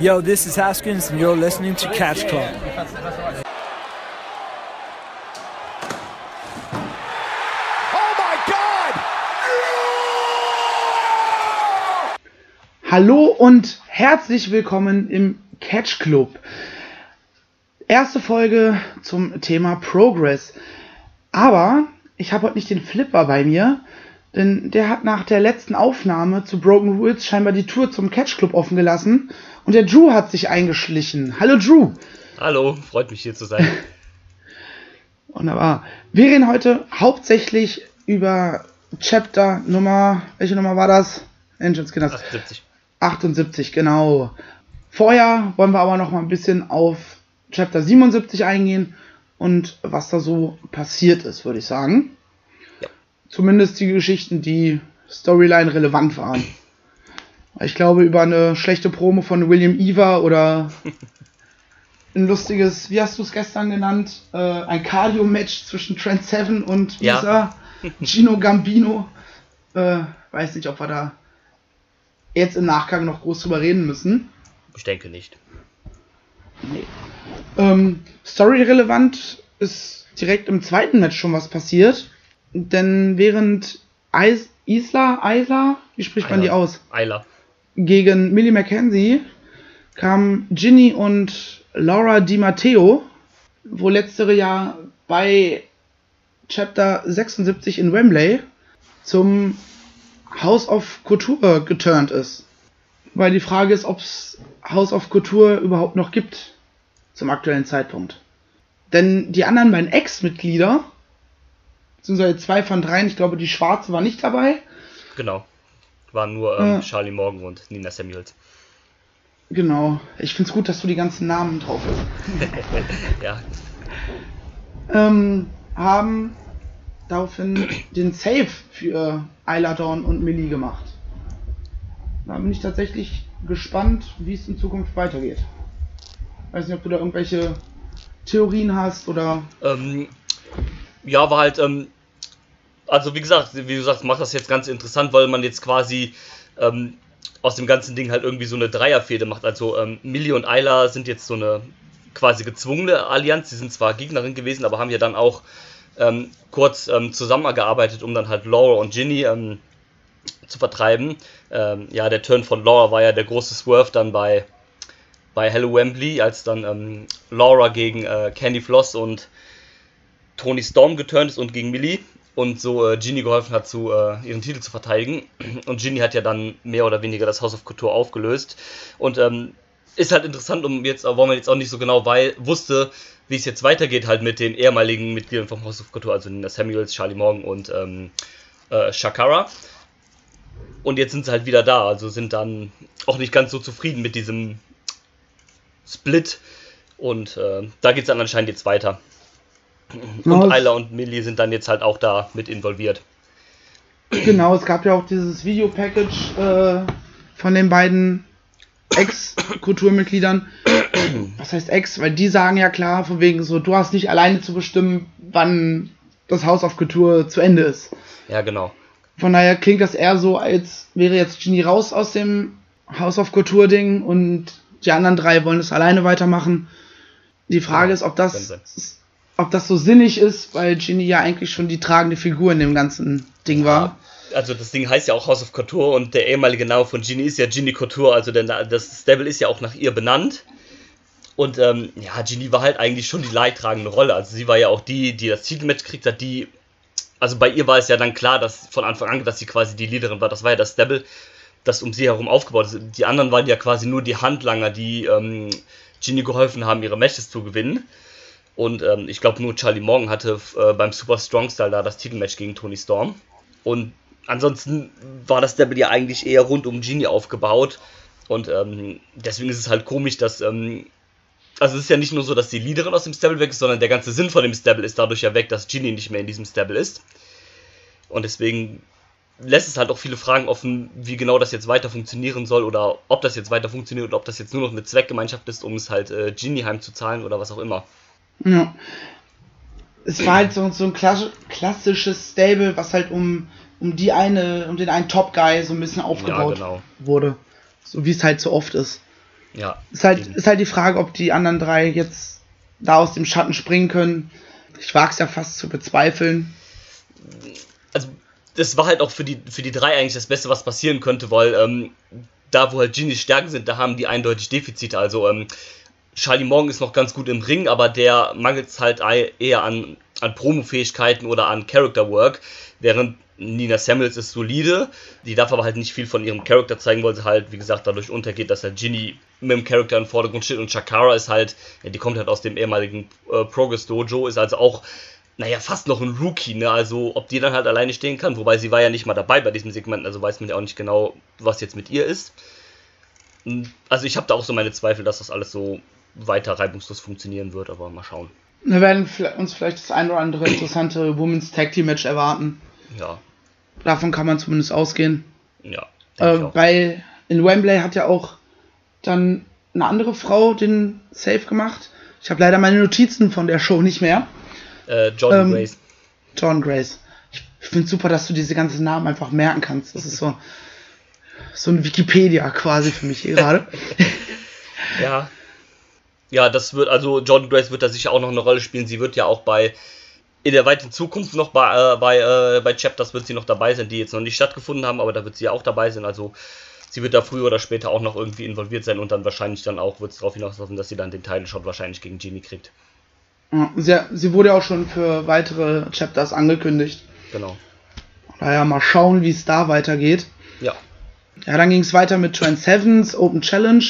Yo, this is Haskins, and you're listening to Catch Club. Hallo und herzlich willkommen im Catch Club. Erste Folge zum Thema Progress. Aber ich habe heute nicht den Flipper bei mir, denn der hat nach der letzten Aufnahme zu Broken Rules scheinbar die Tour zum Catch Club offen gelassen und der Drew hat sich eingeschlichen. Hallo Drew. Hallo, freut mich hier zu sein. Wunderbar. Wir reden heute hauptsächlich über Chapter Nummer, welche Nummer war das? Engine Skinners. 78. 78, genau. Vorher wollen wir aber noch mal ein bisschen auf Chapter 77 eingehen und was da so passiert ist, würde ich sagen. Zumindest die Geschichten, die Storyline relevant waren. Ich glaube, über eine schlechte Promo von William Eva oder ein lustiges, wie hast du es gestern genannt, äh, ein Cardio-Match zwischen Trent Seven und Ja. dieser Gino Gambino. Äh, weiß nicht, ob wir da jetzt im Nachgang noch groß drüber reden müssen. Ich denke nicht. Nee. Ähm, Story-relevant ist direkt im zweiten Match schon was passiert. Denn während Is Isla, Isla, wie spricht man die aus? Eiler. Gegen Millie McKenzie kamen Ginny und Laura Di Matteo, wo letztere ja bei Chapter 76 in Wembley zum House of Couture geturnt ist. Weil die Frage ist, ob es House of Couture überhaupt noch gibt zum aktuellen Zeitpunkt. Denn die anderen beiden Ex-Mitglieder, beziehungsweise zwei von dreien, ich glaube, die schwarze war nicht dabei, Genau. Waren nur ähm, Ja. Charlie Morgan und Nina Samuels. Genau. Ich find's gut, dass du die ganzen Namen drauf hast. Ja, Ähm, haben daraufhin den Save für Isla Dawn und Millie gemacht. Da bin ich tatsächlich gespannt, wie es in Zukunft weitergeht. Weiß nicht, ob du da irgendwelche Theorien hast oder. ähm, ja, war halt, ähm, also wie gesagt, wie du sagst, macht das jetzt ganz interessant, weil man jetzt quasi ähm, aus dem ganzen Ding halt irgendwie so eine Dreierfehde macht. Also ähm, Millie und Ayla sind jetzt so eine quasi gezwungene Allianz. Sie sind zwar Gegnerin gewesen, aber haben ja dann auch ähm, kurz ähm, zusammengearbeitet, um dann halt Laura und Ginny ähm, zu vertreiben. Ähm, ja, der Turn von Laura war ja der große Swerve dann bei, bei Hello Wembley, als dann ähm, Laura gegen äh, Candy Floss und Tony Storm geturnt ist und gegen Millie und so äh, Ginny geholfen hat, zu, äh, ihren Titel zu verteidigen. Und Ginny hat ja dann mehr oder weniger das House of Couture aufgelöst. Und ähm, ist halt interessant, um jetzt, wo man jetzt auch nicht so genau weil, wusste, wie es jetzt weitergeht, halt mit den ehemaligen Mitgliedern vom House of Couture, also Nina Samuels, Charlie Morgan und ähm, äh, Shakara. Und jetzt sind sie halt wieder da, also sind dann auch nicht ganz so zufrieden mit diesem Split. Und äh, da geht es dann anscheinend jetzt weiter. Und Ja, Ayla und Millie sind dann jetzt halt auch da mit involviert. Genau, es gab ja auch dieses Videopackage äh, von den beiden Ex-Kulturmitgliedern. Was heißt Ex? Weil die sagen ja klar, von wegen so, du hast nicht alleine zu bestimmen, wann das House of Couture zu Ende ist. Ja, genau. Von daher klingt das eher so, als wäre jetzt Genie raus aus dem House of Couture Ding und die anderen drei wollen es alleine weitermachen. Die Frage Ja, ist, ob das. Ob das so sinnig ist, weil Genie ja eigentlich schon die tragende Figur in dem ganzen Ding war. Also das Ding heißt ja auch House of Couture und der ehemalige Name von Ginny ist ja Ginny Couture, also der, das Stable ist ja auch nach ihr benannt. Und ähm, ja, Ginny war halt eigentlich schon die leidtragende Rolle. Also sie war ja auch die, die das Titelmatch gekriegt hat, die. Also bei ihr war es ja dann klar, dass von Anfang an, dass sie quasi die Leaderin war. Das war ja das Stable, das um sie herum aufgebaut ist. Die anderen waren ja quasi nur die Handlanger, die ähm, Ginny geholfen haben, ihre Matches zu gewinnen. Und ähm, ich glaube, nur Charlie Morgan hatte äh, beim Super Strong Style da das Titelmatch gegen Tony Storm. Und ansonsten war das Stable ja eigentlich eher rund um Genie aufgebaut. Und ähm, deswegen ist es halt komisch, dass. Ähm, also es ist ja nicht nur so, dass die Leaderin aus dem Stable weg ist, sondern der ganze Sinn von dem Stable ist dadurch ja weg, dass Genie nicht mehr in diesem Stable ist. Und deswegen lässt es halt auch viele Fragen offen, wie genau das jetzt weiter funktionieren soll oder ob das jetzt weiter funktioniert oder ob das jetzt nur noch eine Zweckgemeinschaft ist, um es halt äh, Genie heimzuzahlen oder was auch immer. Ja. Es war halt so, so ein klass klassisches Stable, was halt um, um die eine, um den einen Top Guy so ein bisschen aufgebaut genau. wurde. So wie es halt so oft ist. Ja. Ist halt, ist halt die Frage, ob die anderen drei jetzt da aus dem Schatten springen können. Ich wage es ja fast zu bezweifeln. Also, das war halt auch für die, für die drei eigentlich das Beste, was passieren könnte, weil ähm, da, wo halt Genies Stärken sind, da haben die eindeutig Defizite. Also, ähm, Charlie Morgan ist noch ganz gut im Ring, aber der mangelt es halt eher an, an Promo-Fähigkeiten oder an Character Work, während Nina Samuels ist solide, die darf aber halt nicht viel von ihrem Charakter zeigen, weil sie halt, wie gesagt, dadurch untergeht, dass halt Ginny mit dem Charakter im Vordergrund steht und Shakara ist halt, ja, die kommt halt aus dem ehemaligen äh, Progress Dojo, ist also auch, naja, fast noch ein Rookie, ne, also ob die dann halt alleine stehen kann, wobei sie war ja nicht mal dabei bei diesem Segment, also weiß man ja auch nicht genau, was jetzt mit ihr ist. Also ich habe da auch so meine Zweifel, dass das alles so weiter reibungslos funktionieren wird, aber mal schauen. Wir werden uns vielleicht das ein oder andere interessante Women's Tag Team Match erwarten. Ja. Davon kann man zumindest ausgehen. Ja. Äh, bei in Wembley hat ja auch dann eine andere Frau den Save gemacht. Ich habe leider meine Notizen von der Show nicht mehr. Äh, John ähm, Grace. John Grace. Ich, ich finde super, dass du diese ganzen Namen einfach merken kannst. Das ist so so ein Wikipedia quasi für mich hier gerade. ja. Ja, das wird, also Jordan Grace wird da sicher auch noch eine Rolle spielen. Sie wird ja auch bei, in der weiten Zukunft noch bei, äh, bei, äh, bei Chapters wird sie noch dabei sein, die jetzt noch nicht stattgefunden haben, aber da wird sie ja auch dabei sein. Also sie wird da früher oder später auch noch irgendwie involviert sein und dann wahrscheinlich dann auch wird es darauf hinauslaufen, dass sie dann den Title Shot wahrscheinlich gegen Genie kriegt. Sie, sie wurde auch schon für weitere Chapters angekündigt. Genau. Daher mal schauen, wie es da weitergeht. Ja. Ja, dann ging es weiter mit Trent Sevens Open Challenge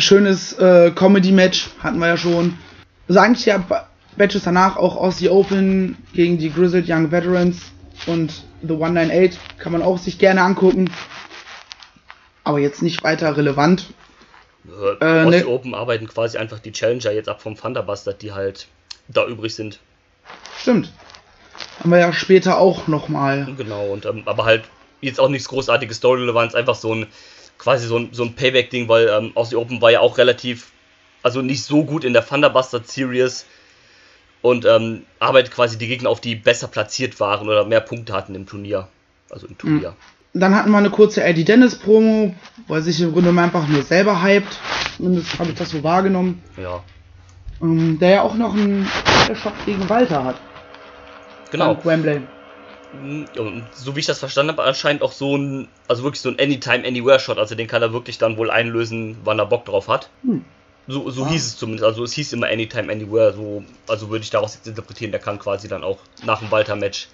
schönes äh, Comedy-Match, hatten wir ja schon. Also eigentlich ja Matches danach auch aus die Open gegen die Grizzled Young Veterans und The 198 kann man auch sich gerne angucken. Aber jetzt nicht weiter relevant. Äh, äh, aus ne Open arbeiten quasi einfach die Challenger jetzt ab vom Thunderbuster, die halt da übrig sind. Stimmt. Haben wir ja später auch nochmal. Genau, und ähm, aber halt jetzt auch nichts großartiges Story-Relevanz, einfach so ein quasi so ein, so ein Payback-Ding, weil ähm, Aussie Open war ja auch relativ, also nicht so gut in der Thunderbuster Series und ähm, arbeitet quasi die Gegner auf, die besser platziert waren oder mehr Punkte hatten im Turnier. Also im Turnier. Hm. Dann hatten wir eine kurze Eddie Dennis Promo, weil sich im Grunde einfach nur selber hypt. Zumindest habe ich das so wahrgenommen. Ja. Ähm, der ja auch noch einen Shot gegen Walter hat. Genau. Wembley so wie ich das verstanden habe, anscheinend auch so ein, also wirklich so ein Anytime Anywhere Shot, also den kann er wirklich dann wohl einlösen, wann er Bock drauf hat. Hm. So, so ah. hieß es zumindest, also es hieß immer Anytime Anywhere, so, also würde ich daraus jetzt interpretieren, der kann quasi dann auch nach dem Walter-Match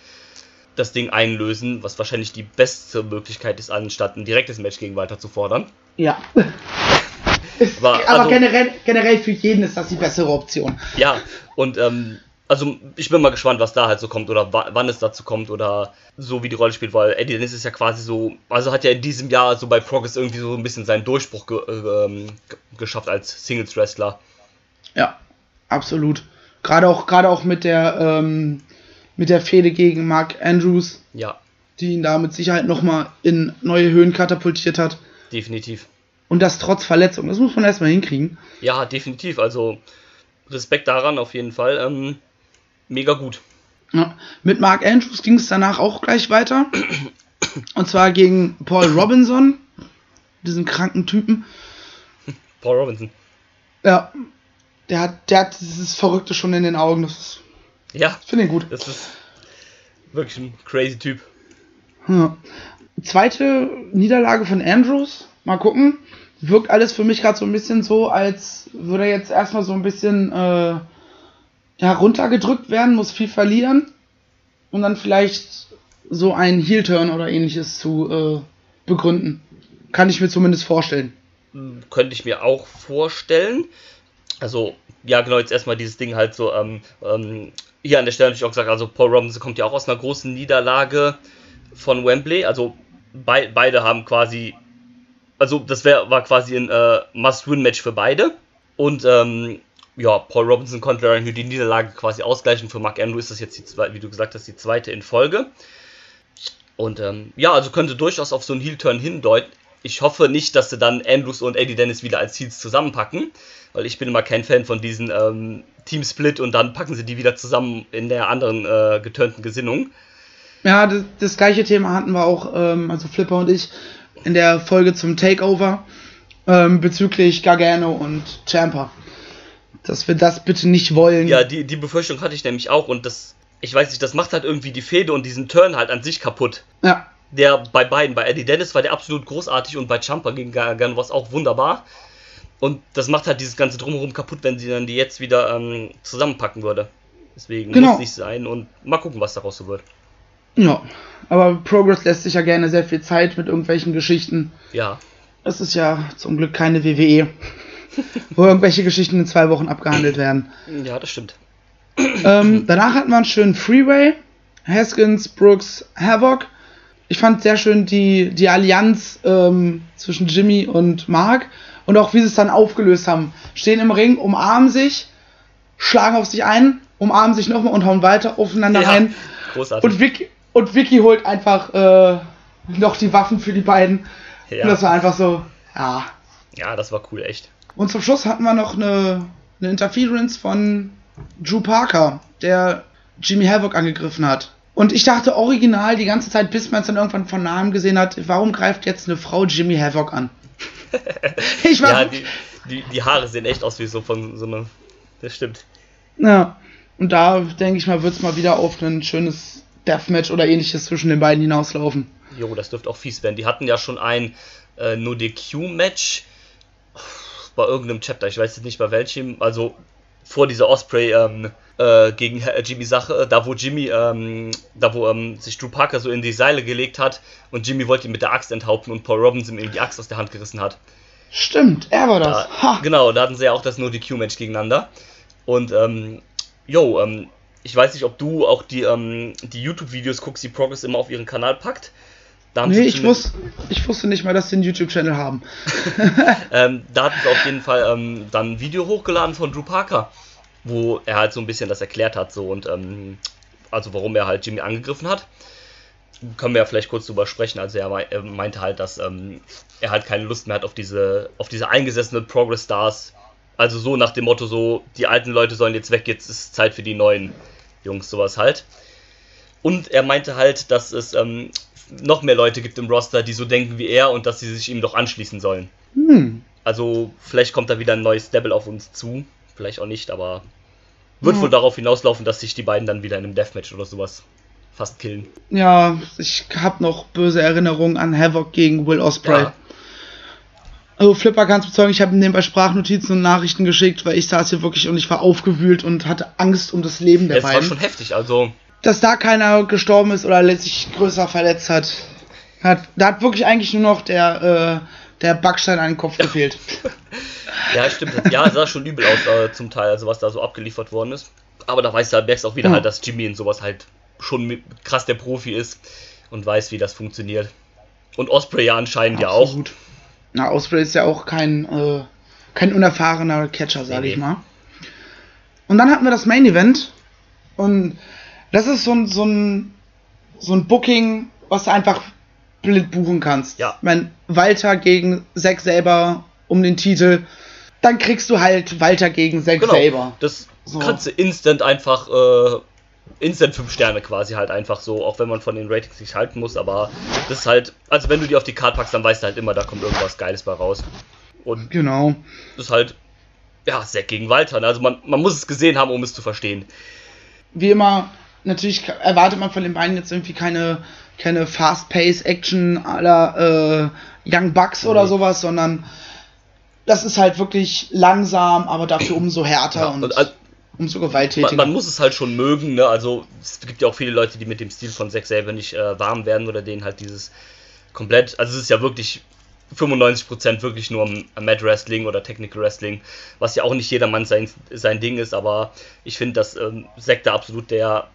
das Ding einlösen, was wahrscheinlich die beste Möglichkeit ist, anstatt ein direktes Match gegen Walter zu fordern. Ja. aber, aber also, generell, generell für jeden ist das die bessere Option. Ja, und ähm, also ich bin mal gespannt, was da halt so kommt oder wann es dazu kommt oder so wie die Rolle spielt, weil Eddie Dennis ist ja quasi so, also hat ja in diesem Jahr so bei Progress irgendwie so ein bisschen seinen Durchbruch ge äh, geschafft als Singles Wrestler. Ja, absolut. Gerade auch, gerade auch mit der ähm, mit der Fehde gegen Mark Andrews. Ja. Die ihn da mit Sicherheit nochmal in neue Höhen katapultiert hat. Definitiv. Und das trotz Verletzung. Das muss man erstmal hinkriegen. Ja, definitiv. Also Respekt daran auf jeden Fall. Ähm, mega gut. Ja. Mit Mark Andrews ging es danach auch gleich weiter. Und zwar gegen Paul Robinson, diesen kranken Typen. Paul Robinson. Ja. Der hat, der hat dieses Verrückte schon in den Augen. Das ist, ja. Finde ihn gut. Das ist wirklich ein crazy Typ. Ja. Zweite Niederlage von Andrews. Mal gucken. Wirkt alles für mich gerade so ein bisschen so, als würde er jetzt erstmal so ein bisschen äh, runtergedrückt werden, muss viel verlieren und dann vielleicht so einen Heel-Turn oder ähnliches zu äh, begründen. Kann ich mir zumindest vorstellen. Hm, könnte ich mir auch vorstellen. Also, ja, genau, jetzt erstmal dieses Ding halt so, ähm, ähm, hier an der Stelle natürlich auch gesagt, also Paul Robinson kommt ja auch aus einer großen Niederlage von Wembley. Also be beide haben quasi, also das wär, war quasi ein äh, Must-Win-Match für beide. Und ähm, ja, Paul Robinson konnte dann die Niederlage quasi ausgleichen. Für Mark Andrews ist das jetzt, die wie du gesagt hast, die zweite in Folge. Und ähm, ja, also könnte durchaus auf so einen Heel-Turn hindeuten. Ich hoffe nicht, dass sie dann Andrews und Eddie Dennis wieder als Heels zusammenpacken, weil ich bin immer kein Fan von diesen ähm, Team-Split und dann packen sie die wieder zusammen in der anderen äh, geturnten Gesinnung. Ja, das, das, gleiche Thema hatten wir auch, ähm, also Flipper und ich, in der Folge zum Takeover. ähm, bezüglich Gargano und Champa. Dass wir das bitte nicht wollen. Ja, die, die Befürchtung hatte ich nämlich auch und das, ich weiß nicht, das macht halt irgendwie die Fehde und diesen Turn halt an sich kaputt. Ja. Der bei beiden, bei Eddie Dennis war der absolut großartig und bei Champa gegen Gargano war es auch wunderbar. Und das macht halt dieses ganze Drumherum kaputt, wenn sie dann die jetzt wieder ähm, zusammenpacken würde. Deswegen Genau. muss nicht sein und mal gucken, was daraus so wird. Ja. Aber Progress lässt sich ja gerne sehr viel Zeit mit irgendwelchen Geschichten. Ja, Es ist ja zum Glück keine WWE, wo irgendwelche Geschichten in zwei Wochen abgehandelt werden. ja, das stimmt. ähm, danach hatten wir einen schönen Freeway. Haskins, Brooks, Havoc. Ich fand sehr schön die, die Allianz ähm, zwischen Jimmy und Mark und auch wie sie es dann aufgelöst haben. Stehen im Ring, umarmen sich, schlagen auf sich ein, umarmen sich nochmal und hauen weiter aufeinander Ja, rein. großartig. Und Vicky, und Vicky holt einfach äh, noch die Waffen für die beiden. Ja. Und das war einfach so, ja. ja, das war cool, echt. Und zum Schluss hatten wir noch eine, eine Interference von Drew Parker, der Jimmy Havoc angegriffen hat. Und ich dachte original die ganze Zeit, bis man es dann irgendwann von Namen gesehen hat, warum greift jetzt eine Frau Jimmy Havoc an? ich war Ja, die, die, die Haare sehen echt aus wie so von so einer. Das stimmt. ja. Und da denke ich mal, wird es mal wieder auf ein schönes Deathmatch oder ähnliches zwischen den beiden hinauslaufen. Jo, das dürfte auch fies werden. Die hatten ja schon ein äh, No DQ-Match bei irgendeinem Chapter, ich weiß jetzt nicht bei welchem, also vor dieser Osprey ähm, äh, gegen äh, Jimmy Sache, da wo Jimmy, ähm, da wo ähm, sich Drew Parker so in die Seile gelegt hat und Jimmy wollte ihn mit der Axt enthaupten und Paul Robinson ihm die Axt aus der Hand gerissen hat. Stimmt, er war das. Da, genau, da hatten sie ja auch das No DQ-Match gegeneinander. Und, ähm, yo, ähm, ich weiß nicht, ob du auch die, ähm, die YouTube-Videos guckst, die Progress immer auf ihren Kanal packt. Da Nee, ich, wus ich wusste nicht mal, dass sie einen YouTube-Channel haben. Ähm, da hatten sie auf jeden Fall ähm, dann ein Video hochgeladen von Drew Parker, wo er halt so ein bisschen das erklärt hat, so und ähm, also warum er halt Jimmy angegriffen hat. Können wir ja vielleicht kurz drüber sprechen. Also er, mei- er meinte halt, dass ähm, er halt keine Lust mehr hat auf diese, auf diese eingesessenen Progress Stars. Also so nach dem Motto, so, die alten Leute sollen jetzt weg, jetzt ist Zeit für die neuen Jungs, sowas halt. Und er meinte halt, dass es ähm, noch mehr Leute gibt im Roster, die so denken wie er und dass sie sich ihm doch anschließen sollen. Hm. Also vielleicht kommt da wieder ein neues Devil auf uns zu. Vielleicht auch nicht, aber wird Ja. wohl darauf hinauslaufen, dass sich die beiden dann wieder in einem Deathmatch oder sowas fast killen. Ja, ich habe noch böse Erinnerungen an Havoc gegen Will Ospreay. Ja. Also Flipper kann es bezeugen, ich habe ihm nebenbei Sprachnotizen und Nachrichten geschickt, weil ich saß hier wirklich und ich war aufgewühlt und hatte Angst um das Leben der war beiden. schon heftig, also Dass da keiner gestorben ist oder sich größer verletzt hat. hat da hat wirklich eigentlich nur noch der, äh, der Backstein an den Kopf gefehlt. ja, stimmt. Ja, es sah schon übel aus äh, zum Teil, also was da so abgeliefert worden ist. Aber da weißt du, halt, merkst auch wieder Ja. halt, dass Jimmy in sowas halt schon mit- krass der Profi ist und weiß, wie das funktioniert. Und Osprey ja anscheinend ja auch. Absolut. Na, Osprey ist ja auch kein, äh, kein unerfahrener Catcher, sage Nee, ich nee. mal. Und dann hatten wir das Main Event. Und das ist so ein, so ein, so ein Booking, was du einfach blind buchen kannst. Ja. Ich mein, Walter gegen Zack selber um den Titel. Dann kriegst du halt Walter gegen Zack Genau. selber. Das So. kannst du instant einfach, äh, instant 5 Sterne quasi halt einfach so, auch wenn man von den Ratings nicht halten muss, aber das ist halt, also wenn du die auf die Karte packst, dann weißt du halt immer, da kommt irgendwas Geiles bei raus. Und Genau. das ist halt, ja, Zack gegen Walter. ne? Also man, man muss es gesehen haben, um es zu verstehen. wie immer, natürlich erwartet man von den beiden jetzt irgendwie keine, keine Fast-Pace-Action aller äh, Young Bucks oder sowas, sondern das ist halt wirklich langsam, aber dafür umso härter Ja, und, und al- umso man, gewalttätiger. man muss es halt schon mögen, ne? Also es gibt ja auch viele Leute, die mit dem Stil von Zack selber nicht äh, warm werden oder denen halt dieses komplett, also es ist ja wirklich 95% wirklich nur Mad Wrestling oder Technical Wrestling, was ja auch nicht jedermann sein, sein Ding ist, aber ich finde, dass ähm, Zack da absolut der,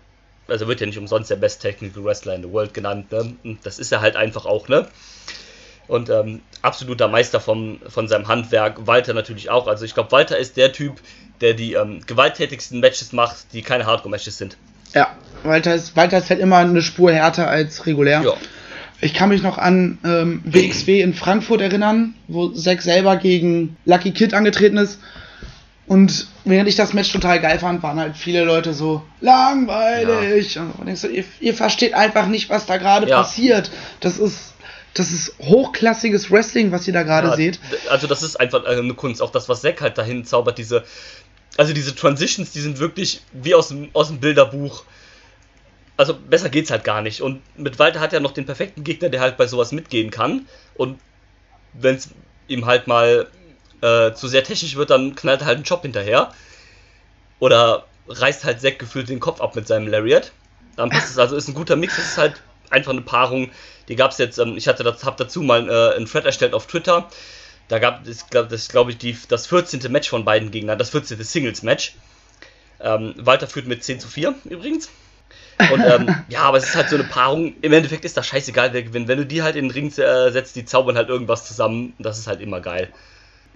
also wird ja nicht umsonst der Best Technical Wrestler in the World genannt, ne? Und das ist er halt einfach auch, ne? Und ähm, absoluter Meister vom, von seinem Handwerk. Walter natürlich auch. Also ich glaube, Walter ist der Typ, der die ähm, gewalttätigsten Matches macht, die keine Hardcore-Matches sind. ja, Walter ist, Walter ist halt immer eine Spur härter als regulär. Ja. Ich kann mich noch an ähm, WXW in Frankfurt erinnern, wo Zack selber gegen Lucky Kid angetreten ist. Und während ich das Match total geil fand, waren halt viele Leute so langweilig. Und ich so, ihr, ihr versteht einfach nicht, was da gerade Ja. passiert. Das ist das ist hochklassiges Wrestling, was ihr da gerade Ja, seht. Also das ist einfach äh, eine Kunst. Auch das, was Zack halt dahin zaubert, diese, also diese Transitions, die sind wirklich wie aus dem, aus dem Bilderbuch. Also besser geht's halt gar nicht. Und mit Walter hat er noch den perfekten Gegner, der halt bei sowas mitgehen kann. Und wenn es ihm halt mal äh, zu sehr technisch wird, dann knallt er halt einen Job hinterher. Oder reißt halt Zack gefühlt den Kopf ab mit seinem Lariat. Dann passt es. Also ist ein guter Mix. Es ist halt einfach eine Paarung. Die gab es jetzt, ähm, ich hatte das, hab dazu mal äh, einen Thread erstellt auf Twitter. Da gab es, glaub, das glaube ich, die, das 14. Match von beiden Gegnern, das 14. Singles-Match. Ähm, Walter führt mit 10 zu 4 übrigens. Und ähm, ja, aber es ist halt so eine Paarung. Im Endeffekt ist das scheißegal, wer gewinnt. Wenn du die halt in den Ring äh, setzt, die zaubern halt irgendwas zusammen. Das ist halt immer geil.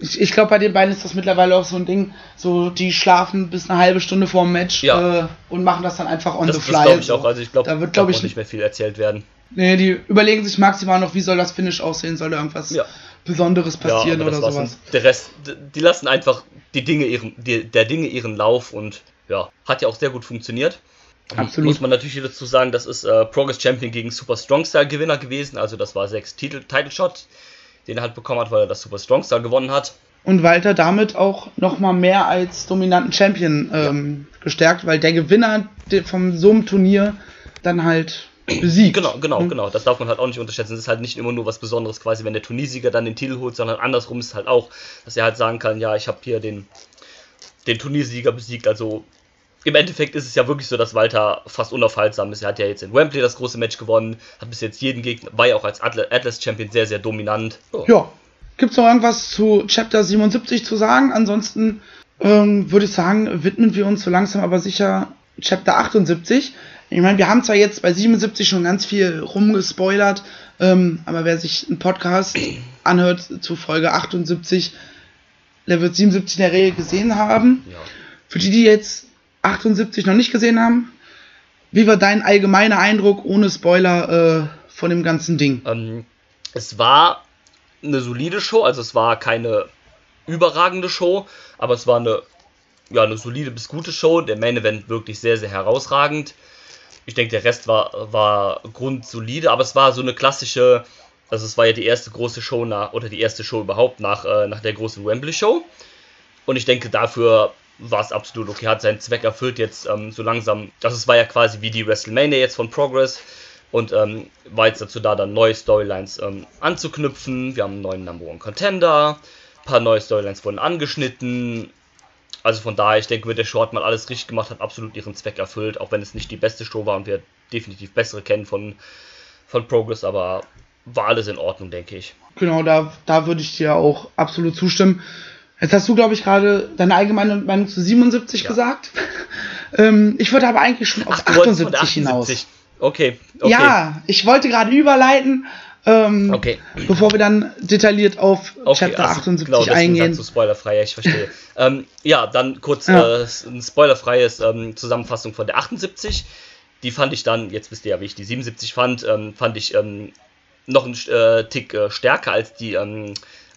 Ich, ich glaube, bei den beiden ist das mittlerweile auch so ein Ding, so die schlafen bis eine halbe Stunde vor dem Match Ja. äh, und machen das dann einfach on Das, the das fly. glaube ich so. auch. Also ich glaube, da wird, glaube auch ich, nicht mehr viel erzählt werden. nee, die überlegen sich maximal noch, wie soll das Finish aussehen, soll da irgendwas Ja. Besonderes passieren aber oder das sowas. Der Rest, die lassen einfach die Dinge ihren, die, der Dinge ihren Lauf und ja, hat ja auch sehr gut funktioniert. Absolut. Muss man natürlich dazu sagen, das ist äh, Progress Champion gegen Super Strong Style Gewinner gewesen. Also das war sechs Titel, Title Shot, den er halt bekommen hat, weil er das Super Strong Style gewonnen hat. Und Walter damit auch nochmal mehr als dominanten Champion ähm, gestärkt, weil der Gewinner vom so einem Turnier dann halt besiegt. Genau, genau, Mhm. genau. Das darf man halt auch nicht unterschätzen. Es ist halt nicht immer nur was Besonderes, quasi, wenn der Turniersieger dann den Titel holt, sondern andersrum ist es halt auch, dass er halt sagen kann, ja, ich habe hier den, den Turniersieger besiegt. Also im Endeffekt ist es ja wirklich so, dass Walter fast unaufhaltsam ist. Er hat ja jetzt in Wembley das große Match gewonnen, hat bis jetzt jeden Gegner, war ja auch als Atlas Atlas Champion sehr, sehr dominant. So. Ja. Gibt's noch irgendwas zu Chapter 77 zu sagen? Ansonsten ähm, würde ich sagen, widmen wir uns so langsam aber sicher Chapter 78. Ich meine, wir haben zwar jetzt bei 77 schon ganz viel rumgespoilert, ähm, aber wer sich einen Podcast anhört zu Folge 78, der wird 77 in der Regel gesehen haben. Ja. Für die, die jetzt 78 noch nicht gesehen haben, wie war dein allgemeiner Eindruck ohne Spoiler äh, von dem ganzen Ding? Ähm, es war eine solide Show, also es war keine überragende Show, aber es war eine, ja, eine solide bis gute Show. Der Main Event wirklich sehr, sehr herausragend. Ich denke, der Rest war, war grundsolide, aber es war so eine klassische, also es war ja die erste große Show nach, oder die erste Show überhaupt nach, äh, nach der großen Wembley Show. Und ich denke, dafür war es absolut okay, hat seinen Zweck erfüllt jetzt ähm, so langsam. Also es war ja quasi wie die WrestleMania jetzt von Progress und ähm, war jetzt dazu da, dann neue Storylines ähm, anzuknüpfen. Wir haben einen neuen Number One Contender, ein paar neue Storylines wurden angeschnitten. Also von daher, ich denke, mit der Show hat man alles richtig gemacht, hat absolut ihren Zweck erfüllt, auch wenn es nicht die beste Show war und wir definitiv bessere kennen von, von Progress, aber war alles in Ordnung, denke ich. Genau, da, da würde ich dir auch absolut zustimmen. Jetzt hast du, glaube ich, gerade deine allgemeine Meinung zu 77 Ja. gesagt. ähm, ich wollte aber eigentlich schon auf von 78 hinaus. Okay, okay. Ja, ich wollte gerade überleiten, ähm, Okay. bevor wir dann detailliert auf Okay, Chapter also, 78 genau, eingehen. du spoilerfrei, ja, ich verstehe. ähm, ja, dann kurz Ja. äh, eine spoilerfreies ähm, Zusammenfassung von der 78. Die fand ich dann, jetzt wisst ihr ja, wie ich die 77 fand, ähm, fand ich ähm, noch einen äh, Tick äh, stärker als die,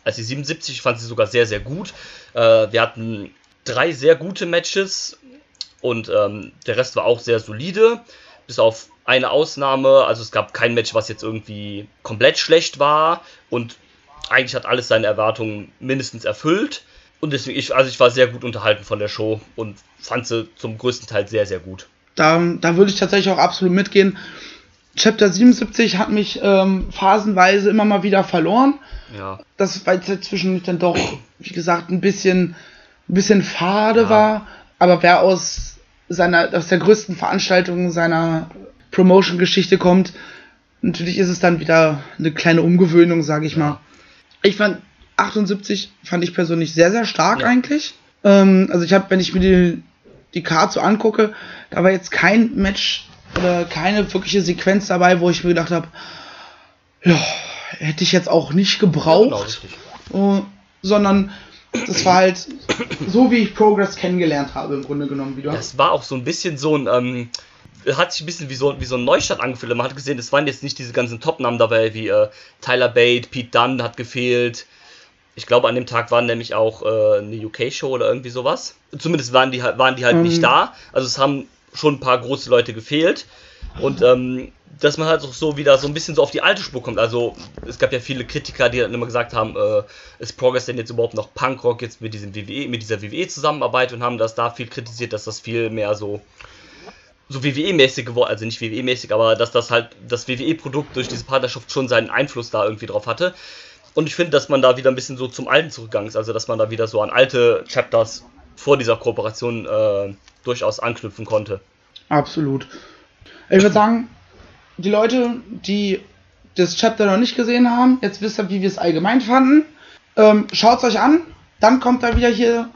als die 77. Ich fand sie sogar sehr, sehr gut. Äh, wir hatten drei sehr gute Matches und ähm, der Rest war auch sehr solide, bis auf eine Ausnahme. Also es gab kein Match, was jetzt irgendwie komplett schlecht war und eigentlich hat alles seine Erwartungen mindestens erfüllt. Und deswegen, ich, also ich war sehr gut unterhalten von der Show und fand sie zum größten Teil sehr, sehr gut. Da, da würde ich tatsächlich auch absolut mitgehen. Chapter 77 hat mich ähm, phasenweise immer mal wieder verloren. Ja. Das war jetzt zwischendurch dann doch, wie gesagt, ein bisschen, ein bisschen fade Ja. war. Aber wer aus seiner, aus der größten Veranstaltung seiner Promotion-Geschichte kommt, natürlich ist es dann wieder eine kleine Umgewöhnung, sage ich mal. Ich fand 78 fand ich persönlich sehr, sehr stark Ja. eigentlich. Ähm, also ich habe, wenn ich mir die, die Card so angucke, da war jetzt kein Match oder keine wirkliche Sequenz dabei, wo ich mir gedacht habe, ja, hätte ich jetzt auch nicht gebraucht, richtig. äh, sondern das war halt so, wie ich Progress kennengelernt habe, im Grunde genommen wieder. Das war auch so ein bisschen so ein, ähm, hat sich ein bisschen wie so, wie so ein Neustart angefühlt. Man hat gesehen, es waren jetzt nicht diese ganzen Top-Namen dabei, wie äh, Tyler Bate, Pete Dunne hat gefehlt. Ich glaube, an dem Tag waren nämlich auch äh, eine UK-Show oder irgendwie sowas. Zumindest waren die, halt- waren die halt Ähm. nicht da. Also es haben schon ein paar große Leute gefehlt. Und ähm, dass man halt auch so wieder so ein bisschen so auf die alte Spur kommt. Also es gab ja viele Kritiker, die dann immer gesagt haben, äh, ist Progress denn jetzt überhaupt noch Punkrock jetzt mit diesem WWE, mit dieser WWE Zusammenarbeit und haben das da viel kritisiert, dass das viel mehr so so WWE-mäßig geworden, also nicht WWE-mäßig, aber dass das halt das WWE-Produkt durch diese Partnerschaft schon seinen Einfluss da irgendwie drauf hatte. Und ich finde, dass man da wieder ein bisschen so zum Alten zurückgegangen ist, also dass man da wieder so an alte Chapters vor dieser Kooperation äh, durchaus anknüpfen konnte. Absolut. Ich würde sagen, die Leute, die das Chapter noch nicht gesehen haben, jetzt wisst ihr, wie wir es allgemein fanden. Ähm, Schaut es euch an, dann kommt er wieder hier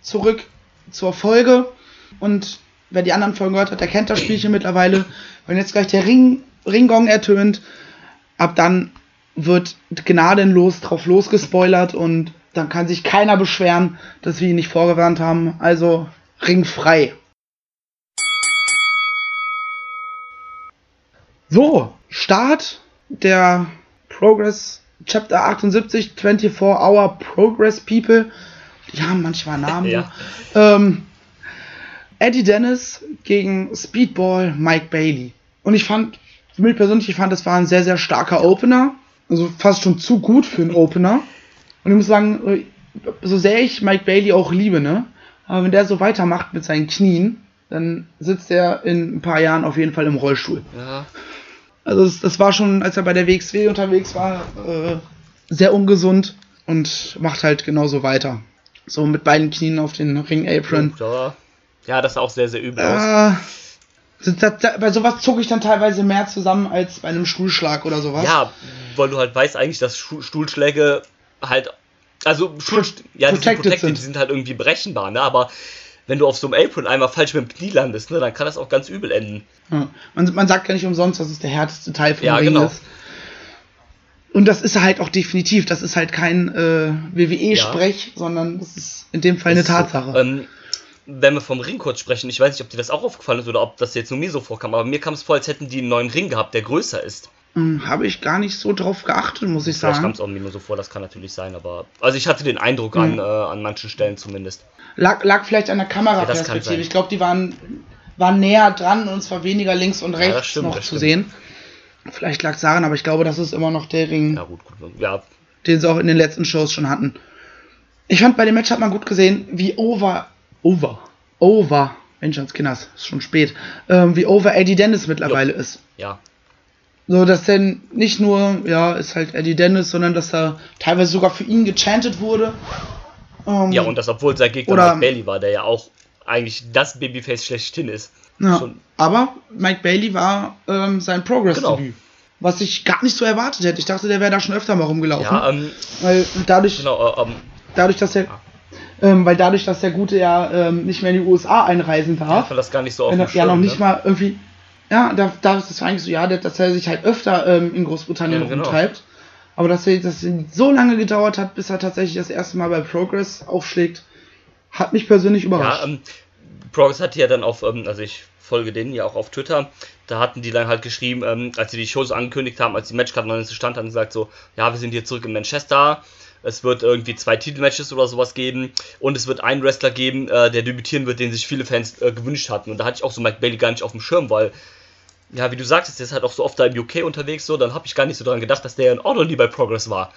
zurück zur Folge. Und wer die anderen Folgen gehört hat, der kennt das Spielchen mittlerweile. Wenn jetzt gleich der Ring, Ringgong ertönt, ab dann wird gnadenlos drauf losgespoilert und dann kann sich keiner beschweren, dass wir ihn nicht vorgewarnt haben. Also ringfrei. So, Start der Progress Chapter 78, 24 Hour Progress People. Die haben manchmal Namen. Ja. Ähm, Eddie Dennis gegen Speedball Mike Bailey. Und ich fand, für mich persönlich, ich fand, das war ein sehr, sehr starker Opener. Also fast schon zu gut für einen Opener. Und ich muss sagen, so sehr ich Mike Bailey auch liebe, ne? Aber wenn der so weitermacht mit seinen Knien, dann sitzt er in ein paar Jahren auf jeden Fall im Rollstuhl. Ja. Also das, das war schon, als er bei der WXW unterwegs war, äh, sehr ungesund und macht halt genauso weiter. So mit beiden Knien auf den Ring-Apron. Ja, ja, das sah auch sehr, sehr übel aus. Äh, das, das, bei sowas zucke ich dann teilweise mehr zusammen als bei einem Stuhlschlag oder sowas. Ja, weil du halt weißt eigentlich, dass Stu- Stuhlschläge halt, also Stuhl, ja, die sind, protected sind. die sind halt irgendwie berechenbar, ne? Aber wenn du auf so einem Apron einmal falsch mit dem Knie landest, ne, dann kann das auch ganz übel enden. Ja. Man, man sagt ja nicht umsonst, dass es der härteste Teil vom Ja, Ring genau. ist. Und das ist halt auch definitiv, das ist halt kein äh, WWE-Sprech, sondern das ist in dem Fall eine Das ist Tatsache. So, ähm, wenn wir vom Ring kurz sprechen, ich weiß nicht, ob dir das auch aufgefallen ist oder ob das jetzt nur mir so vorkam, aber mir kam es vor, als hätten die einen neuen Ring gehabt, der größer ist. Hm, Habe ich gar nicht so drauf geachtet, muss ich Vielleicht kam sagen. es auch mir nur so vor, das kann natürlich sein, aber. Also ich hatte den Eindruck Mhm. an, äh, an manchen Stellen zumindest. Lag, lag vielleicht an der Ja, Kameraperspektive. sein. ich glaube, die waren, waren näher dran und zwar weniger links und Ja, rechts das stimmt, noch zu sehen. Vielleicht lag es daran, aber ich glaube, das ist immer noch der Ring, Ja, gut, gut. Ja, den sie auch in den letzten Shows schon hatten. Ich fand, bei dem Match hat man gut gesehen, wie over, over, over, Mensch, ans Kinders, ist schon spät, ähm, wie over Eddie Dennis mittlerweile ist. ja. So, dass denn nicht nur, ja, ist halt Eddie Dennis, sondern dass da teilweise sogar für ihn gechantet wurde. Ähm, Ja, und das, obwohl sein Gegner Oder- Mike Bailey war, der ja auch eigentlich das Babyface schlechthin ist. Ja, Schon- aber Mike Bailey war ähm, sein Progress-Debüt. Genau. Was ich gar nicht so erwartet hätte. Ich dachte, der wäre da schon öfter mal rumgelaufen. Ja, ähm, weil dadurch, genau, äh, ähm, dadurch, dass der, ähm, weil dadurch, dass der Gute ja ähm, nicht mehr in die USA einreisen darf, fand das gar nicht so auf er ja noch Schirm, nicht ne? mal irgendwie, ja, da, da ist es eigentlich so, ja, dass er sich halt öfter ähm, in Großbritannien Ja, genau. rumtreibt. Aber dass er es so lange gedauert hat, bis er tatsächlich das erste Mal bei Progress aufschlägt, hat mich persönlich überrascht. Ja, ähm, Progress hatte ja dann auf, ähm, also ich folge denen ja auch auf Twitter, da hatten die dann halt geschrieben, ähm, als sie die Shows angekündigt haben, als die Matchkarten dann stand, haben sie gesagt so, ja, wir sind hier zurück in Manchester, es wird irgendwie zwei Titelmatches oder sowas geben und es wird einen Wrestler geben, äh, der debütieren wird, den sich viele Fans äh, gewünscht hatten. Und da hatte ich auch so Mike Bailey gar nicht auf dem Schirm, weil, ja, wie du sagst, der ist halt auch so oft da im UK unterwegs, so, dann habe ich gar nicht so daran gedacht, dass der in nie bei Progress war.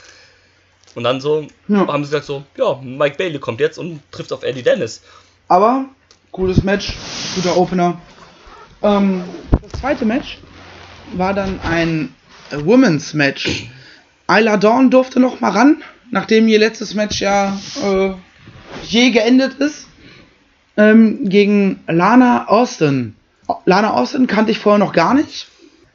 Und dann so Ja. haben sie gesagt so, ja, Mike Bailey kommt jetzt und trifft auf Eddie Dennis. Aber cooles Match, guter Opener. Ähm, das zweite Match war dann ein Women's Match. Isla Dawn durfte noch mal ran, nachdem ihr letztes Match ja äh, je geendet ist, ähm, gegen Lana Austin. Lana Austin kannte ich vorher noch gar nicht.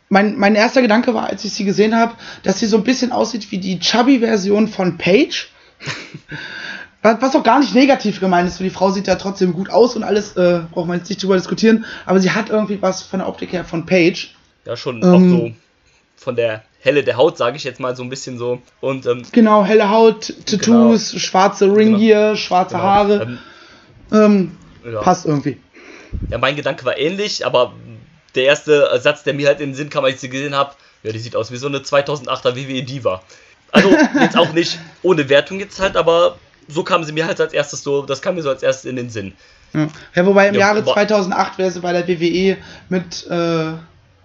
Mein, mein erster Gedanke war, als ich sie gesehen habe, dass sie so ein bisschen aussieht wie die Chubby-Version von Paige. Was auch gar nicht negativ gemeint ist, weil die Frau sieht ja trotzdem gut aus und alles, äh, braucht man jetzt nicht drüber diskutieren, aber sie hat irgendwie was von der Optik her von Paige. Ja, schon Ähm, auch so von der Helle der Haut, sage ich jetzt mal so ein bisschen so. Und ähm, Genau, helle Haut, Tattoos, schwarze Ringgear, schwarze genau, Haare. ähm, Ähm, ja. Passt irgendwie. Ja, mein Gedanke war ähnlich, aber der erste Satz, der mir halt in den Sinn kam, als ich sie gesehen habe, ja, die sieht aus wie so eine 2008er WWE Diva. Also jetzt auch nicht ohne Wertung jetzt halt, aber so kam sie mir halt als erstes so, das kam mir so als erstes in den Sinn. Ja. ja, wobei im Ja, Jahre wa- 2008 wäre sie bei der WWE mit, äh,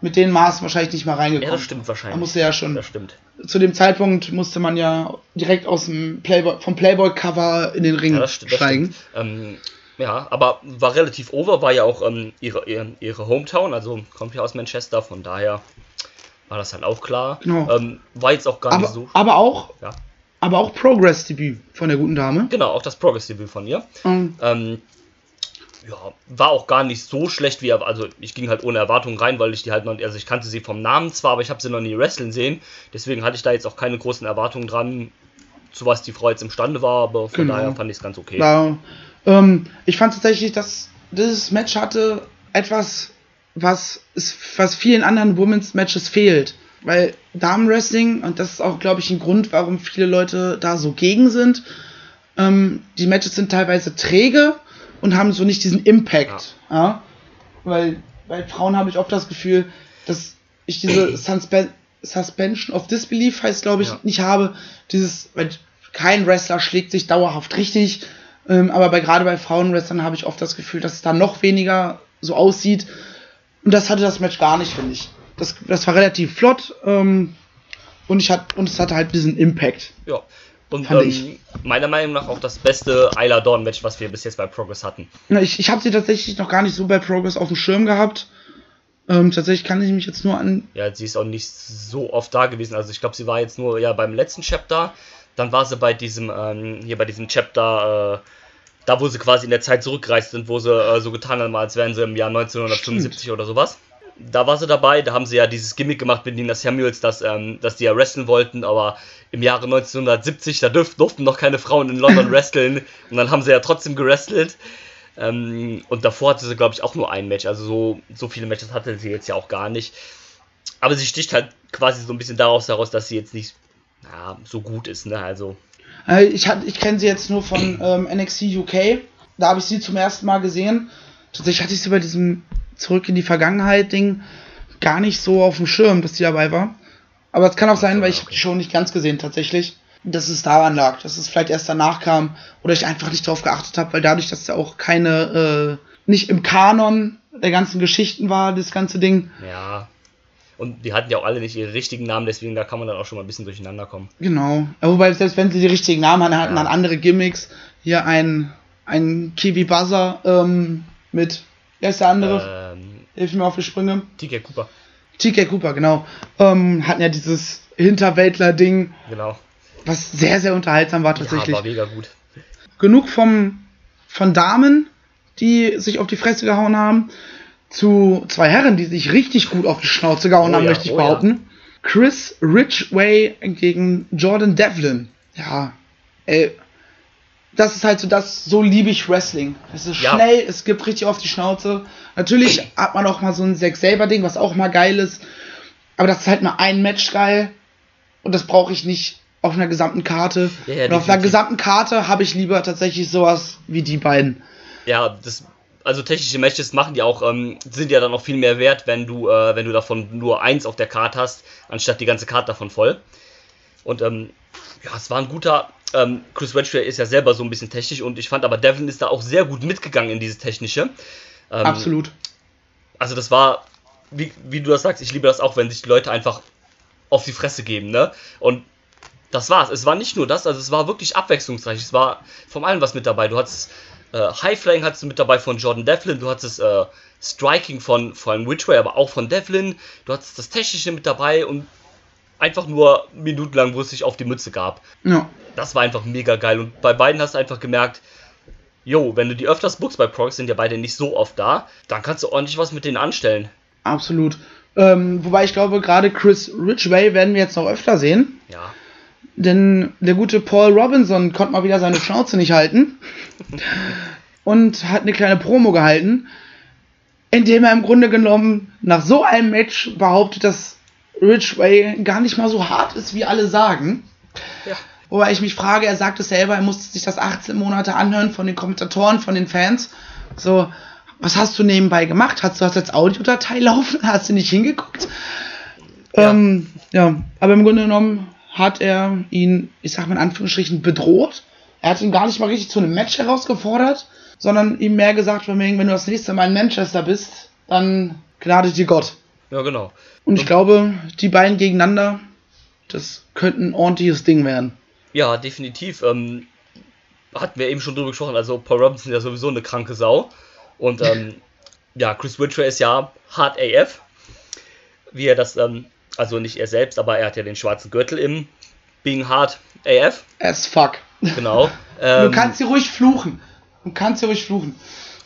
mit den Maßen wahrscheinlich nicht mal reingekommen. Ja, das stimmt wahrscheinlich. Man musste ja schon. Das stimmt. Zu dem Zeitpunkt musste man ja direkt aus dem Playboy, vom Playboy-Cover in den Ring Ja, das. Das steigen. stimmt. Ähm, ja, aber war relativ over, war ja auch ähm, ihre, ihre, ihre Hometown, also kommt ja aus Manchester, von daher war das halt auch klar. Genau. Ähm, war jetzt auch gar Aber, nicht so. aber auch, Ja. aber auch Progress-Debüt von der guten Dame. Genau, auch das Progress-Debüt von ihr. Ähm, Ähm, ja, war auch gar nicht so schlecht wie er. Also ich ging halt ohne Erwartungen rein, weil ich die halt noch. Also ich kannte sie vom Namen zwar, aber ich habe sie noch nie wrestlen sehen. Deswegen hatte ich da jetzt auch keine großen Erwartungen dran, zu was die Frau jetzt imstande war, aber von Genau. daher fand ich es ganz okay. Da, ähm, ich fand tatsächlich, dass dieses Match hatte etwas, was, es, was vielen anderen Women's Matches fehlt. Weil Damenwrestling, und das ist auch, glaube ich, ein Grund, warum viele Leute da so gegen sind, ähm, die Matches sind teilweise träge und haben so nicht diesen Impact. Ja. Weil bei Frauen habe ich oft das Gefühl, dass ich diese Suspe Suspension of Disbelief heißt, glaube ich, Ja. nicht habe. Dieses, kein Wrestler schlägt sich dauerhaft richtig. Ähm, aber bei, gerade bei Frauenwrestlern habe ich oft das Gefühl, dass es da noch weniger so aussieht. Und das hatte das Match gar nicht, finde ich. Das, das war relativ flott. Ähm, und, ich hat, und es hatte halt diesen Impact. Ja. Und ähm, ich. meiner Meinung nach auch das beste Isla Dawn Match, was wir bis jetzt bei Progress hatten. Na, ich ich habe sie tatsächlich noch gar nicht so bei Progress auf dem Schirm gehabt. Ähm, tatsächlich kann ich mich jetzt nur an. Ja, sie ist auch nicht so oft da gewesen. Also ich glaube, sie war jetzt nur ja beim letzten Chapter. Dann war sie bei diesem, ähm, hier bei diesem Chapter, äh, da wo sie quasi in der Zeit zurückgereist sind, wo sie äh, so getan haben, als wären sie im Jahr 1975 oder sowas. Da war sie dabei, da haben sie ja dieses Gimmick gemacht mit Nina Samuels, dass, ähm, dass die ja wresteln wollten, aber im Jahre 1970, da dürf, durften noch keine Frauen in London wresteln und dann haben sie ja trotzdem gewrestelt. Ähm, und davor hatte sie, glaube ich, auch nur ein Match. Also so, so viele Matches hatte sie jetzt ja auch gar nicht. Aber sie sticht halt quasi so ein bisschen daraus heraus, dass sie jetzt nicht ja, so gut ist. Ne? Also, Äh, ich ich kenne sie jetzt nur von ähm, NXT UK. Da habe ich sie zum ersten Mal gesehen. Tatsächlich hatte ich sie bei diesem Zurück in die Vergangenheit Ding gar nicht so auf dem Schirm, dass die dabei war. Aber es kann auch sein, weil ich okay. die Show nicht ganz gesehen tatsächlich, dass es daran lag, dass es vielleicht erst danach kam oder ich einfach nicht darauf geachtet habe, weil dadurch, dass ja auch keine, äh, nicht im Kanon der ganzen Geschichten war, das ganze Ding. ja. Und die hatten ja auch alle nicht ihre richtigen Namen, deswegen da kann man dann auch schon mal ein bisschen durcheinander kommen. Genau. Wobei, selbst wenn sie die richtigen Namen hatten, hatten Ja. dann andere Gimmicks. Hier ein, ein Kiwi Buzzer ähm, mit, wer ist der andere? Ähm, Hilf mir auf die Sprünge. TK Cooper, TK Cooper, genau. Ähm, hatten ja dieses Hinterwäldler-Ding, genau. was sehr, sehr unterhaltsam war tatsächlich. Ja, war mega gut. Genug vom, von Damen, die sich auf die Fresse gehauen haben, zu zwei Herren, die sich richtig gut auf die Schnauze gehauen Oh haben, ja, möchte ich oh ja. behaupten. Chris Ridgway gegen Jordan Devlin. Ja, ey. Das ist halt so das, so liebe ich Wrestling. Es ist Ja. schnell, es gibt richtig auf die Schnauze. Natürlich hat man auch mal so ein Zack selber Ding, was auch mal geil ist. Aber das ist halt mal ein Match geil. Und das brauche ich nicht auf einer gesamten Karte. Ja, ja, und auf einer gesamten Karte habe ich lieber tatsächlich sowas wie die beiden. Ja, das, also technische Matches machen die auch, ähm, sind ja dann auch viel mehr wert, wenn du, äh, wenn du davon nur eins auf der Karte hast, anstatt die ganze Karte davon voll. Und ähm, ja, es war ein guter. Ähm, Chris Wedgway ist ja selber so ein bisschen technisch und ich fand aber Devlin ist da auch sehr gut mitgegangen in dieses Technische. Ähm, Absolut. Also das war, wie, wie du das sagst, ich liebe das auch, wenn sich die Leute einfach auf die Fresse geben, ne? Und das war's. Es war nicht nur das, also es war wirklich abwechslungsreich. Es war von allem was mit dabei. Du hattest äh, High Flying hattest du mit dabei von Jordan Devlin, du hattest äh, Striking von vor allem Whitway, aber auch von Devlin. Du hattest das Technische mit dabei und einfach nur minutenlang, wo es sich auf die Mütze gab. Ja. Das war einfach mega geil. Und bei beiden hast du einfach gemerkt, jo, wenn du die öfters bookst bei Prox, sind ja beide nicht so oft da, dann kannst du ordentlich was mit denen anstellen. Absolut. Ähm, wobei ich glaube, gerade Chris Ridgway werden wir jetzt noch öfter sehen. Ja. Denn der gute Paul Robinson konnte mal wieder seine Schnauze nicht halten. und hat eine kleine Promo gehalten, indem er im Grunde genommen nach so einem Match behauptet, dass Ridgway gar nicht mal so hart ist, wie alle sagen. Ja. Wobei ich mich frage, er sagt es selber, er musste sich das 18 Monate anhören von den Kommentatoren, von den Fans. So, was hast du nebenbei gemacht? Hast du das als Audiodatei laufen? Hast du nicht hingeguckt? Ja. Ähm, ja, aber im Grunde genommen hat er ihn, ich sag mal in Anführungsstrichen, bedroht. Er hat ihn gar nicht mal richtig zu einem Match herausgefordert, sondern ihm mehr gesagt, von wegen, wenn du das nächste Mal in Manchester bist, dann gnade dir Gott. Ja, genau. Und ich glaube, die beiden gegeneinander, das könnte ein ordentliches Ding werden. Ja, definitiv. Ähm, hatten wir eben schon drüber gesprochen. Also Paul Robinson ist ja sowieso eine kranke Sau. Und ähm, ja, Chris Whitray ist ja hart AF. Wie er das, ähm, also nicht er selbst, aber er hat ja den schwarzen Gürtel im Being Hard AF. As fuck. Genau. du Ähm, kannst hier ruhig fluchen. Du kannst hier ruhig fluchen.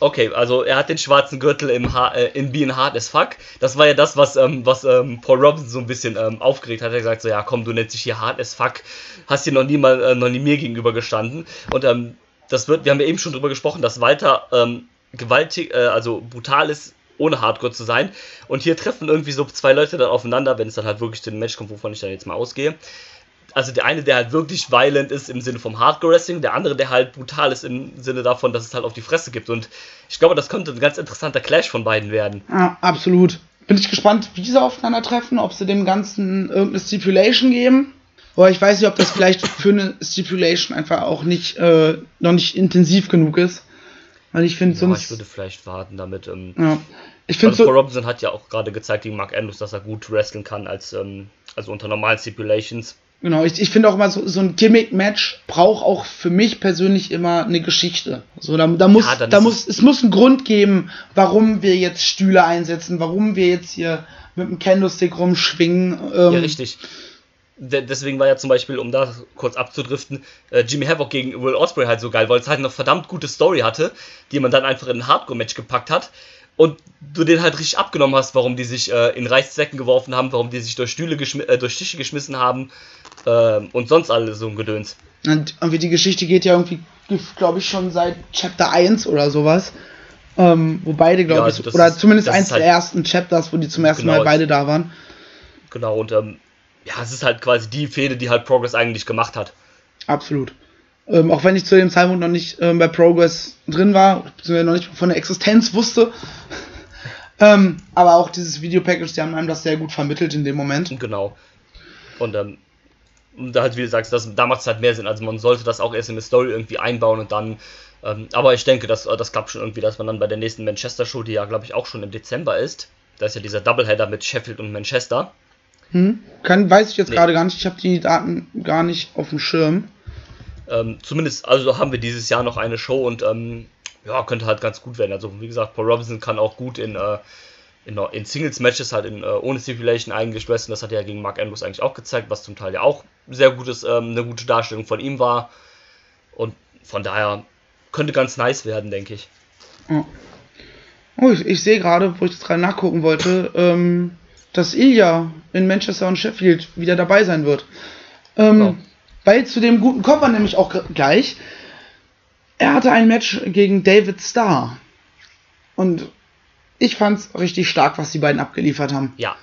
Okay, also er hat den schwarzen Gürtel im ha äh, in Being Hard as Fuck. Das war ja das, was, ähm, was ähm, Paul Robinson so ein bisschen ähm, aufgeregt hat. Er hat gesagt so, ja komm, du nennst dich hier Hard as Fuck. Hast dir noch nie mal, äh, noch nie mir gegenüber gestanden. Und ähm, das wird, wir haben ja eben schon drüber gesprochen, dass Walter ähm, gewaltig, äh, also brutal ist, ohne Hardcore zu sein. Und hier treffen irgendwie so zwei Leute dann aufeinander, wenn es dann halt wirklich zu dem Match kommt, wovon ich dann jetzt mal ausgehe. Also der eine, der halt wirklich violent ist im Sinne vom Hardcore-Wrestling, der andere, der halt brutal ist im Sinne davon, dass es halt auf die Fresse gibt. Und ich glaube, das könnte ein ganz interessanter Clash von beiden werden. Ja, absolut. Bin ich gespannt, wie sie aufeinandertreffen, ob sie dem Ganzen irgendeine Stipulation geben. Aber ich weiß nicht, ob das vielleicht für eine Stipulation einfach auch nicht, äh, noch nicht intensiv genug ist. Weil ich finde Ja, sonst. ich würde vielleicht warten damit. Ähm, ja. Ich finde also Paul so. Robinson hat ja auch gerade gezeigt gegen Mark Andrews, dass er gut wresteln kann, als ähm, also unter normalen Stipulations. Genau, ich, ich finde auch immer so, so ein Gimmick-Match braucht auch für mich persönlich immer eine Geschichte. So, da, da muss, Ja, da muss, es muss einen Grund geben, warum wir jetzt Stühle einsetzen, warum wir jetzt hier mit dem Candlestick rumschwingen. Ähm, Ja, richtig. De deswegen war ja zum Beispiel, um da kurz abzudriften, äh, Jimmy Havoc gegen Will Ospreay halt so geil, weil es halt eine verdammt gute Story hatte, die man dann einfach in ein Hardcore-Match gepackt hat und du den halt richtig abgenommen hast, warum die sich äh, in Reißzwecken geworfen haben, warum die sich durch Stühle äh, durch Tische geschmissen haben äh, und sonst alles so ein Gedöns. Und irgendwie die Geschichte geht ja irgendwie, glaube ich, schon seit Chapter 1 oder sowas. Ähm, wo beide, glaube Ja, ich, also das oder ist- zumindest eins halt- der ersten Chapters, wo die zum ersten Genau, Mal beide da waren. Genau, und ähm, ja, es ist halt quasi die Fehde, die halt Progress eigentlich gemacht hat. Absolut. Ähm, auch wenn ich zu dem Zeitpunkt noch nicht ähm, bei Progress drin war, beziehungsweise noch nicht von der Existenz wusste. ähm, aber auch dieses Videopackage, die haben einem das sehr gut vermittelt in dem Moment. Genau. Und und da halt, wie du sagst, das, da macht es halt mehr Sinn. Also man sollte das auch erst in eine Story irgendwie einbauen und dann. Ähm, aber ich denke, das, das klappt schon irgendwie, dass man dann bei der nächsten Manchester Show, die ja, glaube ich, auch schon im Dezember ist, da ist ja dieser Doubleheader mit Sheffield und Manchester. Hm? Kann, weiß ich jetzt Nee. gerade gar nicht. Ich habe die Daten gar nicht auf dem Schirm. Ähm, zumindest, also haben wir dieses Jahr noch eine Show und ähm, ja, könnte halt ganz gut werden. Also wie gesagt, Paul Robinson kann auch gut in, äh, in, in Singles-Matches halt in, äh, ohne Stipulation eigentlich wresteln. Das hat er ja gegen Mark Andrews eigentlich auch gezeigt, was zum Teil ja auch sehr gutes, ähm, eine gute Darstellung von ihm war. Und von daher könnte ganz nice werden, denke ich. Oh, ich, ich sehe gerade, wo ich das gerade nachgucken wollte, ähm, dass Ilya in Manchester und Sheffield wieder dabei sein wird. Ähm, Genau. Weil zu dem guten kommen wir nämlich auch gleich. Er hatte ein Match gegen David Starr. Und ich fand's richtig stark, was die beiden abgeliefert haben. Ja,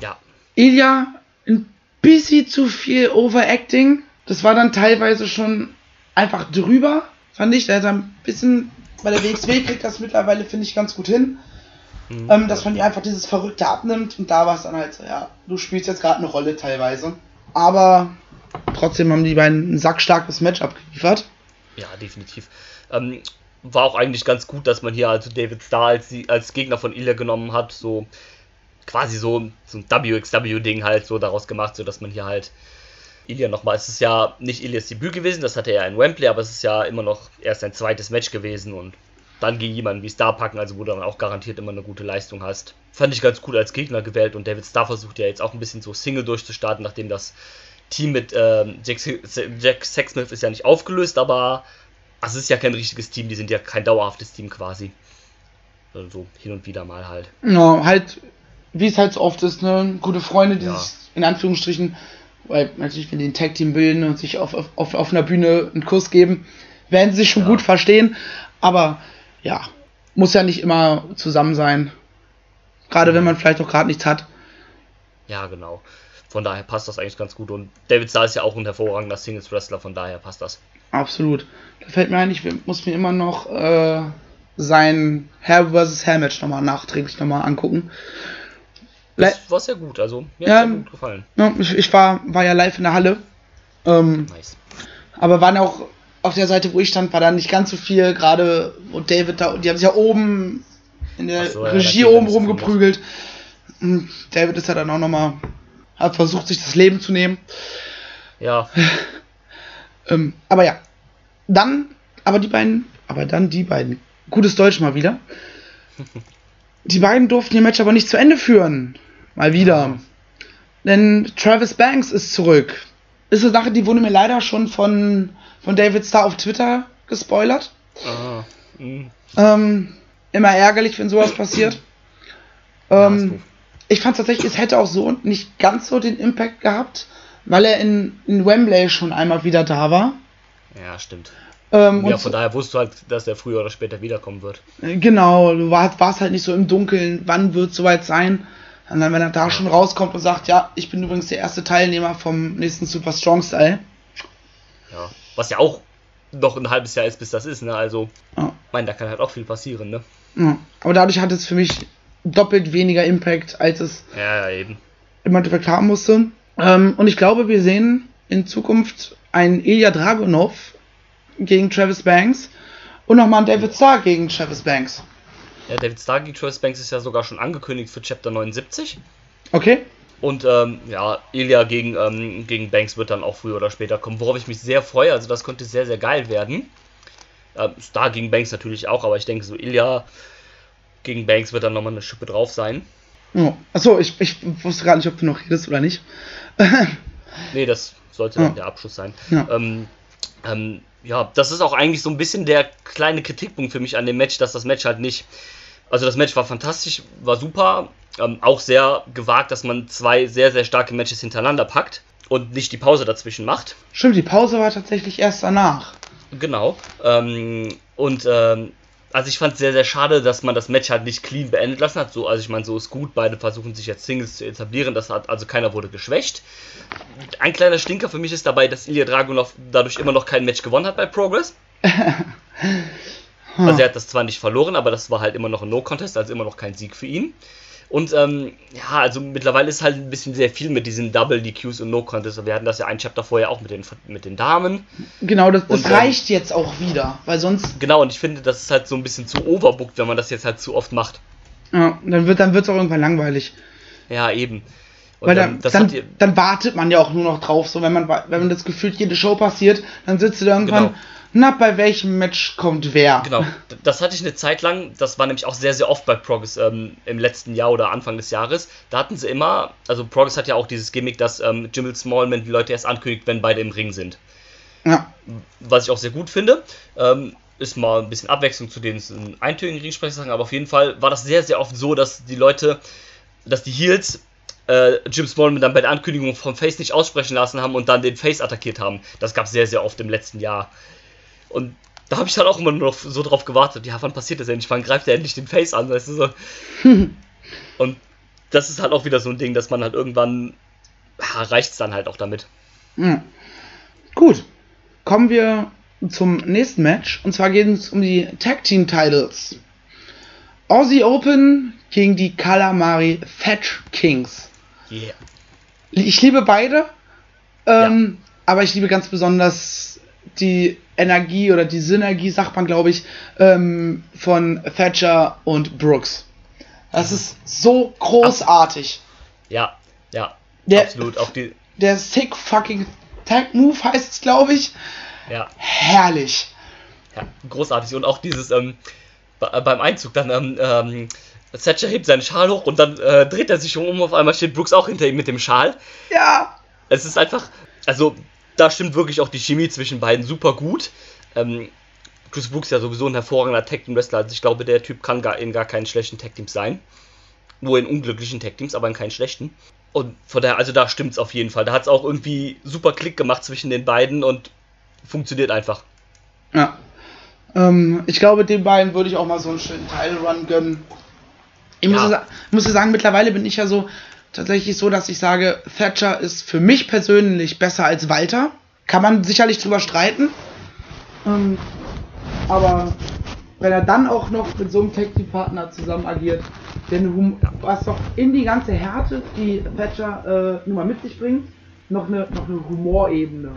ja, Ilya ein bisschen zu viel Overacting. Das war dann teilweise schon einfach drüber, fand ich. Der hat ein bisschen, bei der WXW kriegt das mittlerweile, finde ich, ganz gut hin. Mhm. Ähm, dass man dir einfach dieses Verrückte abnimmt und da war es dann halt so, ja, du spielst jetzt gerade eine Rolle teilweise. Aber trotzdem haben die beiden ein sackstarkes Match abgeliefert. ja, definitiv. Ähm, war auch eigentlich ganz gut, dass man hier also David Starr als, als Gegner von Ilya genommen hat. So quasi so, so ein WXW-Ding halt so daraus gemacht, so dass man hier halt Ilya nochmal, es ist ja nicht Ilyas Debüt gewesen, das hatte er ja in Wembley, aber es ist ja immer noch erst sein zweites Match gewesen und dann gegen jemanden wie Star packen, also wo du dann auch garantiert immer eine gute Leistung hast. Fand ich ganz gut als Gegner gewählt und David Starr versucht ja jetzt auch ein bisschen so Single durchzustarten, nachdem das Team mit ähm, Jack, Jack Sexsmith ist ja nicht aufgelöst, aber es ist ja kein richtiges Team, die sind ja kein dauerhaftes Team quasi. Also so hin und wieder mal halt. Ja, halt, wie es halt so oft ist, ne, gute Freunde, die Ja. sich in Anführungsstrichen, weil natürlich, wenn die ein Tag-Team bilden und sich auf, auf, auf, auf einer Bühne einen Kuss geben, werden sie sich schon Ja. gut verstehen, aber ja, muss ja nicht immer zusammen sein. Gerade wenn man vielleicht auch gerade nichts hat. Ja, genau. Von daher passt das eigentlich ganz gut. Und David Starr ist ja auch ein hervorragender Singles-Wrestler, von daher passt das. Absolut. Da fällt mir ein, ich muss mir immer noch äh, sein Hair vs. Hair Match nochmal nachträglich nochmal angucken. Le Das war sehr gut, also mir Ja, hat gut gefallen. ja, ich, ich war, war ja live in der Halle. Ähm, Nice. aber waren auch auf der Seite, wo ich stand, war da nicht ganz so viel, gerade wo David da, die haben sich ja oben in der so, ja, Regie geht oben rumgeprügelt. Hm, David ist ja dann auch nochmal, hat versucht, sich das Leben zu nehmen. Ja. Ähm, aber ja, dann, aber die beiden, aber dann die beiden, gutes Deutsch mal wieder. Die beiden durften ihr Match aber nicht zu Ende führen. Mal wieder. Denn Travis Banks ist zurück. Ist eine Sache, die wurde mir leider schon von, von David Starr auf Twitter gespoilert. Ah, hm. Ähm, immer ärgerlich, wenn sowas passiert. Ja, Ähm, doof. Ich fand tatsächlich, es hätte auch so nicht ganz so den Impact gehabt, weil er in, in Wembley schon einmal wieder da war. Ja, stimmt. Ähm, Ja, von daher wusstest du halt, dass er früher oder später wiederkommen wird. Äh, Genau, du war, warst halt nicht so im Dunkeln, wann wird soweit sein. Und dann, wenn er da schon rauskommt und sagt, ja, ich bin übrigens der erste Teilnehmer vom nächsten Super Strong Style. Ja. Was ja auch noch ein halbes Jahr ist, bis das ist, ne? Also, Ja, ich meine, da kann halt auch viel passieren, ne? ja. Aber dadurch hat es für mich doppelt weniger Impact, als es Ja, im Endeffekt haben musste. Ähm, und ich glaube, wir sehen in Zukunft einen Ilya Dragunov gegen Travis Banks und nochmal einen David Starr gegen Travis Banks. Ja, David Starr gegen Travis Banks ist ja sogar schon angekündigt für Chapter 79. Okay? Und ähm, ja, Ilya gegen, ähm, gegen Banks wird dann auch früher oder später kommen, worauf ich mich sehr freue. Also das könnte sehr, sehr geil werden. Ähm, Star gegen Banks natürlich auch, aber ich denke so, Ilya gegen Banks wird dann nochmal eine Schippe drauf sein. Oh. Achso, ich, ich wusste gerade nicht, ob du noch redest oder nicht. Nee, das sollte dann der Abschluss sein. Ja. Ähm, ähm, ja, das ist auch eigentlich so ein bisschen der kleine Kritikpunkt für mich an dem Match, dass das Match halt nicht. Also das Match war fantastisch, war super, ähm, auch sehr gewagt, dass man zwei sehr, sehr starke Matches hintereinander packt und nicht die Pause dazwischen macht. Stimmt, die Pause war tatsächlich erst danach. Genau. Ähm, und ähm, also ich fand es sehr, sehr schade, dass man das Match halt nicht clean beendet lassen hat. So, also ich meine, so ist gut. Beide versuchen sich jetzt Singles zu etablieren. Das hat, also keiner wurde geschwächt. Ein kleiner Stinker für mich ist dabei, dass Ilya Dragunov dadurch immer noch kein Match gewonnen hat bei Progress. Also er hat das zwar nicht verloren, aber das war halt immer noch ein No-Contest, also immer noch kein Sieg für ihn. Und ähm, ja, also mittlerweile ist halt ein bisschen sehr viel mit diesen Double DQs und No-Contests. Wir hatten das ja ein Chapter vorher auch mit den, mit den Damen. Genau, das, das Und, ähm, reicht jetzt auch wieder, weil sonst, Genau, und ich finde, das ist halt so ein bisschen zu overbooked, wenn man das jetzt halt zu oft macht. ja, dann wird dann wird's auch irgendwann langweilig. Ja, eben. Und Weil ähm, dann, dann, hat ihr, dann wartet man ja auch nur noch drauf, so wenn man wenn man das gefühlt jede Show passiert, dann sitzt du da irgendwann, Genau. Na, bei welchem Match kommt wer? genau, das hatte ich eine Zeit lang, das war nämlich auch sehr, sehr oft bei Progress ähm, im letzten Jahr oder Anfang des Jahres. Da hatten sie immer, also Progress hat ja auch dieses Gimmick, dass ähm, Jimmel Smallman die Leute erst ankündigt, wenn beide im Ring sind. Ja, was ich auch sehr gut finde. Ähm, ist mal ein bisschen Abwechslung zu den eintönigen Ringsprechsachen, aber auf jeden Fall war das sehr, sehr oft so, dass die Leute, dass die Heels äh, Jim Smallman dann bei der Ankündigung vom Face nicht aussprechen lassen haben und dann den Face attackiert haben. Das gab es sehr, sehr oft im letzten Jahr. Und da habe ich dann auch immer nur noch so drauf gewartet, ja, wann passiert das endlich? Wann greift er endlich den Face an? Weißt du, so. und das ist halt auch wieder so ein Ding, dass man halt irgendwann, ja, reicht es dann halt auch damit. ja. Gut. Kommen wir zum nächsten Match und zwar geht es um die Tag Team Titles. Aussie Open gegen die Calamari Fetch Kings. Yeah. Ich liebe beide, ähm, aber ich liebe ganz besonders die Energie oder die Synergie, sagt man, glaube ich, ähm, von Thatcher und Brooks. Das ist so großartig. Ja, ja, Der- absolut. Auch die, Der Sick Fucking Tag Move heißt es, glaube ich. ja, Herrlich. ja, großartig. Und auch dieses, ähm, be- beim Einzug dann, ähm, ähm, Thatcher hebt seinen Schal hoch und dann äh, dreht er sich um auf einmal steht Brooks auch hinter ihm mit dem Schal. Ja. Es ist einfach, also da stimmt wirklich auch die Chemie zwischen beiden super gut. Ähm, Chris Brooks ist ja sowieso ein hervorragender Tag Team Wrestler, also ich glaube, der Typ kann gar in gar keinen schlechten Tag Teams sein. Nur in unglücklichen Tag Teams, aber in keinen schlechten. Und von daher, also da stimmt's auf jeden Fall. Da hat's auch irgendwie super Klick gemacht zwischen den beiden und funktioniert einfach. Ja. Ähm, ich glaube, den beiden würde ich auch mal so einen schönen Title Run gönnen. Ich Ja. muss, sa- muss sagen, mittlerweile bin ich ja so tatsächlich so, dass ich sage, Thatcher ist für mich persönlich besser als Walter. Kann man sicherlich drüber streiten. Ähm, aber wenn er dann auch noch mit so einem Tag Team Partner zusammen agiert, denn was doch in die ganze Härte, die Thatcher äh, nun mal mit sich bringt, noch eine, noch eine Humorebene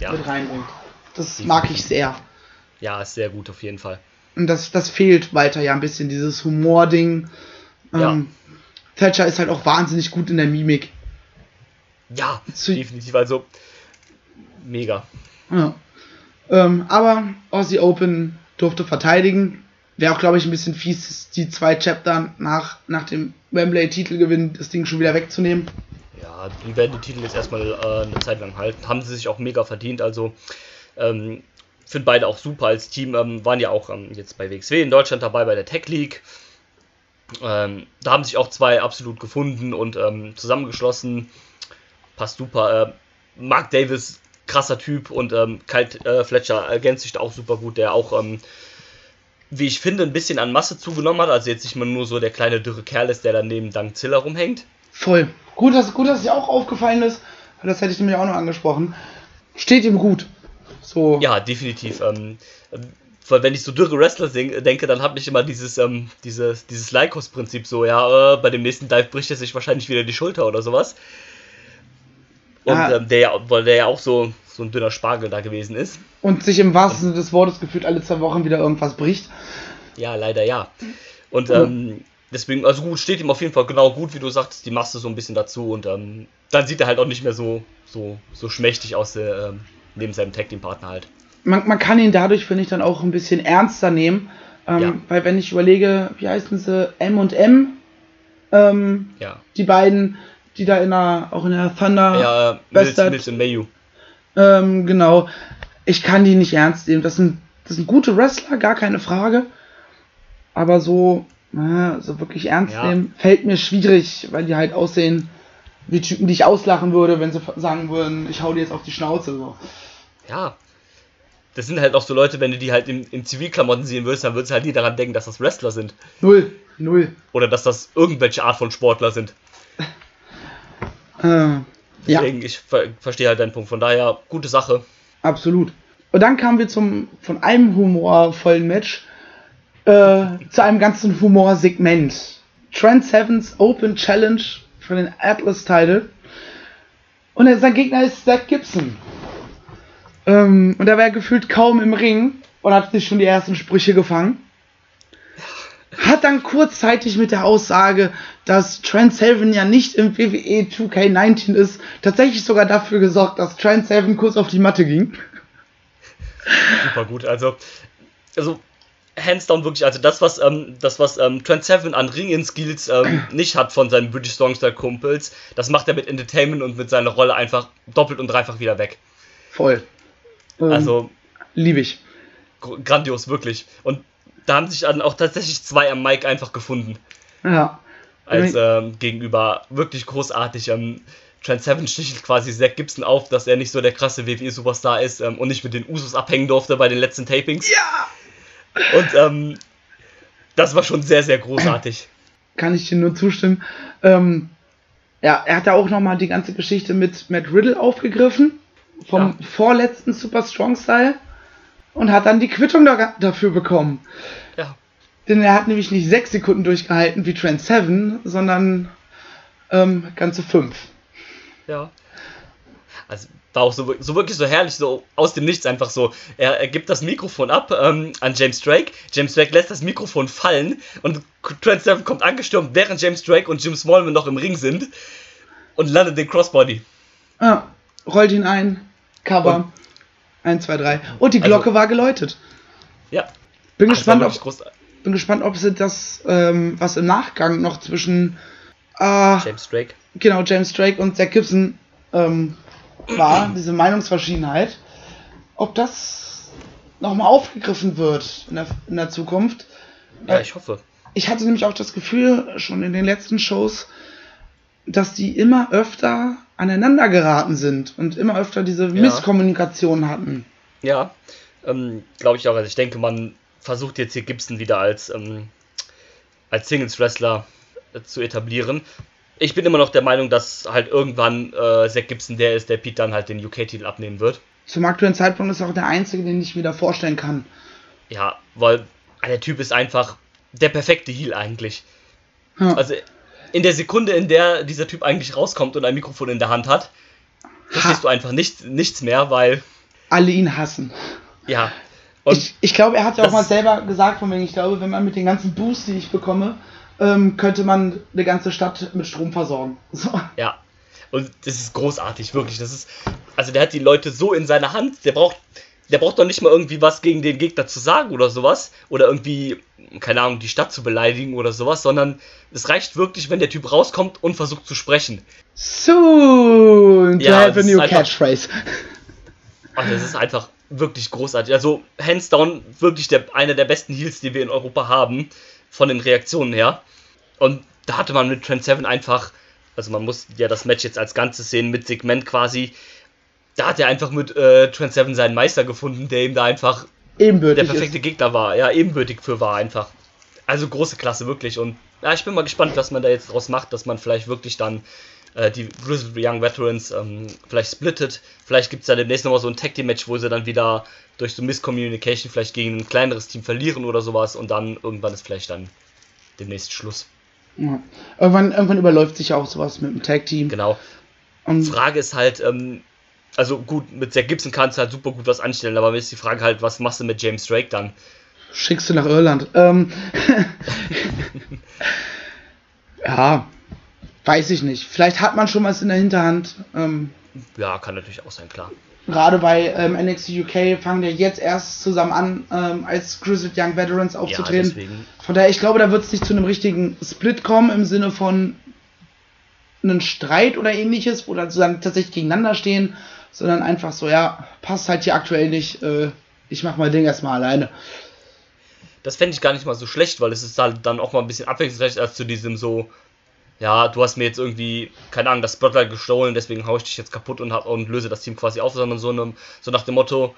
Ja, mit reinbringt. Das mag ich sehr. ja, ist sehr gut auf jeden Fall. Und das, das fehlt Walter ja ein bisschen, dieses Humor-Ding. Ja. Thatcher ist halt auch wahnsinnig gut in der Mimik. Ja, definitiv. Also mega. Ja. Ähm, aber Aussie Open durfte verteidigen. Wäre auch, glaube ich, ein bisschen fies, die zwei Chapter nach, nach dem Wembley-Titelgewinn das Ding schon wieder wegzunehmen. Ja, die werden die Titel jetzt erstmal äh, eine Zeit lang halten. Haben sie sich auch mega verdient. Also ähm, finde beide auch super als Team. Ähm, waren ja auch ähm, jetzt bei WXW in Deutschland dabei bei der Tech League. Ähm, da haben sich auch zwei absolut gefunden und ähm, zusammengeschlossen. Passt super. Äh, Mark Davis, krasser Typ und ähm, Kyle äh, Fletcher ergänzt sich da auch super gut, der auch, ähm, wie ich finde, ein bisschen an Masse zugenommen hat. Also jetzt nicht mal nur so der kleine dürre Kerl ist, der dann neben Dank Ziller rumhängt. Voll. Gut, dass, gut, dass es dir auch aufgefallen ist. Das hätte ich nämlich auch noch angesprochen. Steht ihm gut. So. Ja, definitiv. Weil wenn ich so dürre Wrestler denke, dann habe ich immer dieses, ähm, dieses, dieses Lycos-Prinzip so, ja, äh, bei dem nächsten Dive bricht er sich wahrscheinlich wieder die Schulter oder sowas. Und ah. ähm, der ja, weil der ja auch so, so ein dünner Spargel da gewesen ist. Und sich im wahrsten Sinne des Wortes gefühlt alle zwei Wochen wieder irgendwas bricht. Ja, leider ja. Und ähm, deswegen, also gut, steht ihm auf jeden Fall genau gut, wie du sagst, die du so ein bisschen dazu und ähm, dann sieht er halt auch nicht mehr so, so, so schmächtig aus, äh, neben seinem Tag Team Partner halt man, man kann ihn dadurch, finde ich, dann auch ein bisschen ernster nehmen. Ähm, ja. Weil wenn ich überlege, wie heißen sie, M und M, ähm, ja. die beiden, die da in der, auch in der Thunder ja, Bastard, Mills, und Mayu. Ähm, genau. Ich kann die nicht ernst nehmen. Das sind, das sind gute Wrestler, gar keine Frage. Aber so, äh, so wirklich ernst ja. nehmen, fällt mir schwierig, weil die halt aussehen wie Typen, die ich auslachen würde, wenn sie sagen würden, ich hau dir jetzt auf die Schnauze. So. Ja, das sind halt auch so Leute, wenn du die halt im, im Zivilklamotten sehen würdest, dann würdest du halt nie daran denken, dass das Wrestler sind. Null, null. Oder dass das irgendwelche Art von Sportler sind. Äh, Deswegen, ja. ich ver verstehe halt deinen Punkt. Von daher, gute Sache. Absolut. Und dann kamen wir zum von einem humorvollen Match äh, zu einem ganzen Humorsegment. Trent Sevens Open Challenge für den Atlas Title. Und sein Gegner ist Zach Gibson. Ähm, und er war gefühlt kaum im Ring und hat sich schon die ersten Sprüche gefangen. Hat dann kurzzeitig mit der Aussage, dass Trent Seven ja nicht im WWE 2K19 ist, tatsächlich sogar dafür gesorgt, dass Trent Seven kurz auf die Matte ging. Super gut, also, also hands down wirklich, also das, was, ähm, das, was ähm, Trent Seven an Ringen-Skills ähm, nicht hat von seinen British Songstyle-Kumpels, das macht er mit Entertainment und mit seiner Rolle einfach doppelt und dreifach wieder weg. Voll. Ähm, also. Liebe ich. Grandios, wirklich. Und da haben sich dann auch tatsächlich zwei am Mike einfach gefunden. Ja. Als ähm, gegenüber wirklich großartig. Ähm, Trent Seven stichelt quasi Zack Gibson auf, dass er nicht so der krasse WWE-Superstar ist ähm, und nicht mit den Usos abhängen durfte bei den letzten Tapings. Ja! Und ähm, das war schon sehr, sehr großartig. Kann ich dir nur zustimmen. Ähm, ja, er hat ja auch nochmal die ganze Geschichte mit Matt Riddle aufgegriffen vom ja. vorletzten Super Strong Style und hat dann die Quittung da, dafür bekommen. Ja. Denn er hat nämlich nicht sechs Sekunden durchgehalten wie Trent Seven, sondern ähm, ganze fünf. Ja. Also war auch so, so wirklich so herrlich, so aus dem Nichts einfach so. Er, er gibt das Mikrofon ab ähm, an James Drake. James Drake lässt das Mikrofon fallen und Trent Seven kommt angestürmt, während James Drake und Jim Smallman noch im Ring sind und landet den Crossbody. Ah rollt ihn ein, Cover. Und, 1, 2, 3. Und die Glocke also, war geläutet. Ja. Bin, Ach, gespannt, ob, bin gespannt, ob sie das, ähm, was im Nachgang noch zwischen äh, James Drake. Genau, James Drake und Zack Gibson ähm, war, diese Meinungsverschiedenheit, ob das nochmal aufgegriffen wird in der, in der Zukunft. Ja, ich hoffe. Ich hatte nämlich auch das Gefühl, schon in den letzten Shows, dass die immer öfter aneinander geraten sind und immer öfter diese ja. Misskommunikation hatten. Ja, ähm, glaube ich auch. Also ich denke, man versucht jetzt hier Gibson wieder als, ähm, als Singles-Wrestler äh, zu etablieren. Ich bin immer noch der Meinung, dass halt irgendwann äh, Zack Gibson der ist, der Pete dann halt den UK-Titel abnehmen wird. Zum aktuellen Zeitpunkt ist er auch der einzige, den ich mir da vorstellen kann. Ja, weil der Typ ist einfach der perfekte Heal eigentlich. Ja. Also in der Sekunde, in der dieser Typ eigentlich rauskommt und ein Mikrofon in der Hand hat, verstehst du einfach nicht, nichts mehr, weil. Alle ihn hassen. Ja. Ich, ich glaube, er hat ja auch mal selber gesagt, von wegen, ich glaube, wenn man mit den ganzen Boosts, die ich bekomme, ähm, könnte man eine ganze Stadt mit Strom versorgen. So. Ja. Und das ist großartig, wirklich. Das ist, also der hat die Leute so in seiner Hand, der braucht, der braucht doch nicht mal irgendwie was gegen den Gegner zu sagen oder sowas. Oder irgendwie, keine Ahnung, die Stadt zu beleidigen oder sowas, sondern es reicht wirklich, wenn der Typ rauskommt und versucht zu sprechen. Soon to Ja, have a das new ist einfach- catchphrase. Und das ist einfach wirklich großartig. Also, hands down, wirklich der, einer der besten Heals, die wir in Europa haben, von den Reaktionen her. Und da hatte man mit Trent Seven einfach, also man muss ja das Match jetzt als Ganzes sehen, mit Segment quasi. Da hat er einfach mit äh, Trent Seven seinen Meister gefunden, der ihm da einfach der Ebenbürtig perfekte ist. Gegner war. Ja, ebenbürtig für war einfach. Also große Klasse, wirklich. Und ja, ich bin mal gespannt, was man da jetzt draus macht, dass man vielleicht wirklich dann äh, die Grizzled Young Veterans ähm, vielleicht splittet. Vielleicht gibt es da demnächst nochmal so ein Tag Team Match, wo sie dann wieder durch so Misscommunication vielleicht gegen ein kleineres Team verlieren oder sowas und dann irgendwann ist vielleicht dann demnächst Schluss. Ja. Irgendwann, irgendwann überläuft sich ja auch sowas mit dem Tag-Team. Genau. Und Frage ist halt, ähm, also gut, mit Zack Gibson kannst du halt super gut was anstellen, aber mir ist die Frage halt, was machst du mit James Drake dann? schickst du nach Irland. Ähm, ja, weiß ich nicht. Vielleicht hat man schon was in der Hinterhand. Ähm, Ja, kann natürlich auch sein, klar. Gerade bei ähm, NXT UK fangen wir jetzt erst zusammen an, ähm, als Grizzled Young Veterans Ja, aufzutreten. deswegen. Von daher, ich glaube, da wird es nicht zu einem richtigen Split kommen im Sinne von einem Streit oder ähnliches, wo dann zusammen tatsächlich gegeneinander stehen, sondern einfach so, ja, passt halt hier aktuell nicht, äh, ich mach mal Ding erstmal alleine. Das fände ich gar nicht mal so schlecht, weil es ist halt dann auch mal ein bisschen abwechslungsreich als zu diesem so, ja, du hast mir jetzt irgendwie, keine Ahnung, das Spotlight gestohlen, deswegen hau ich dich jetzt kaputt und, hab, und löse das Team quasi auf, sondern so, einem, so nach dem Motto,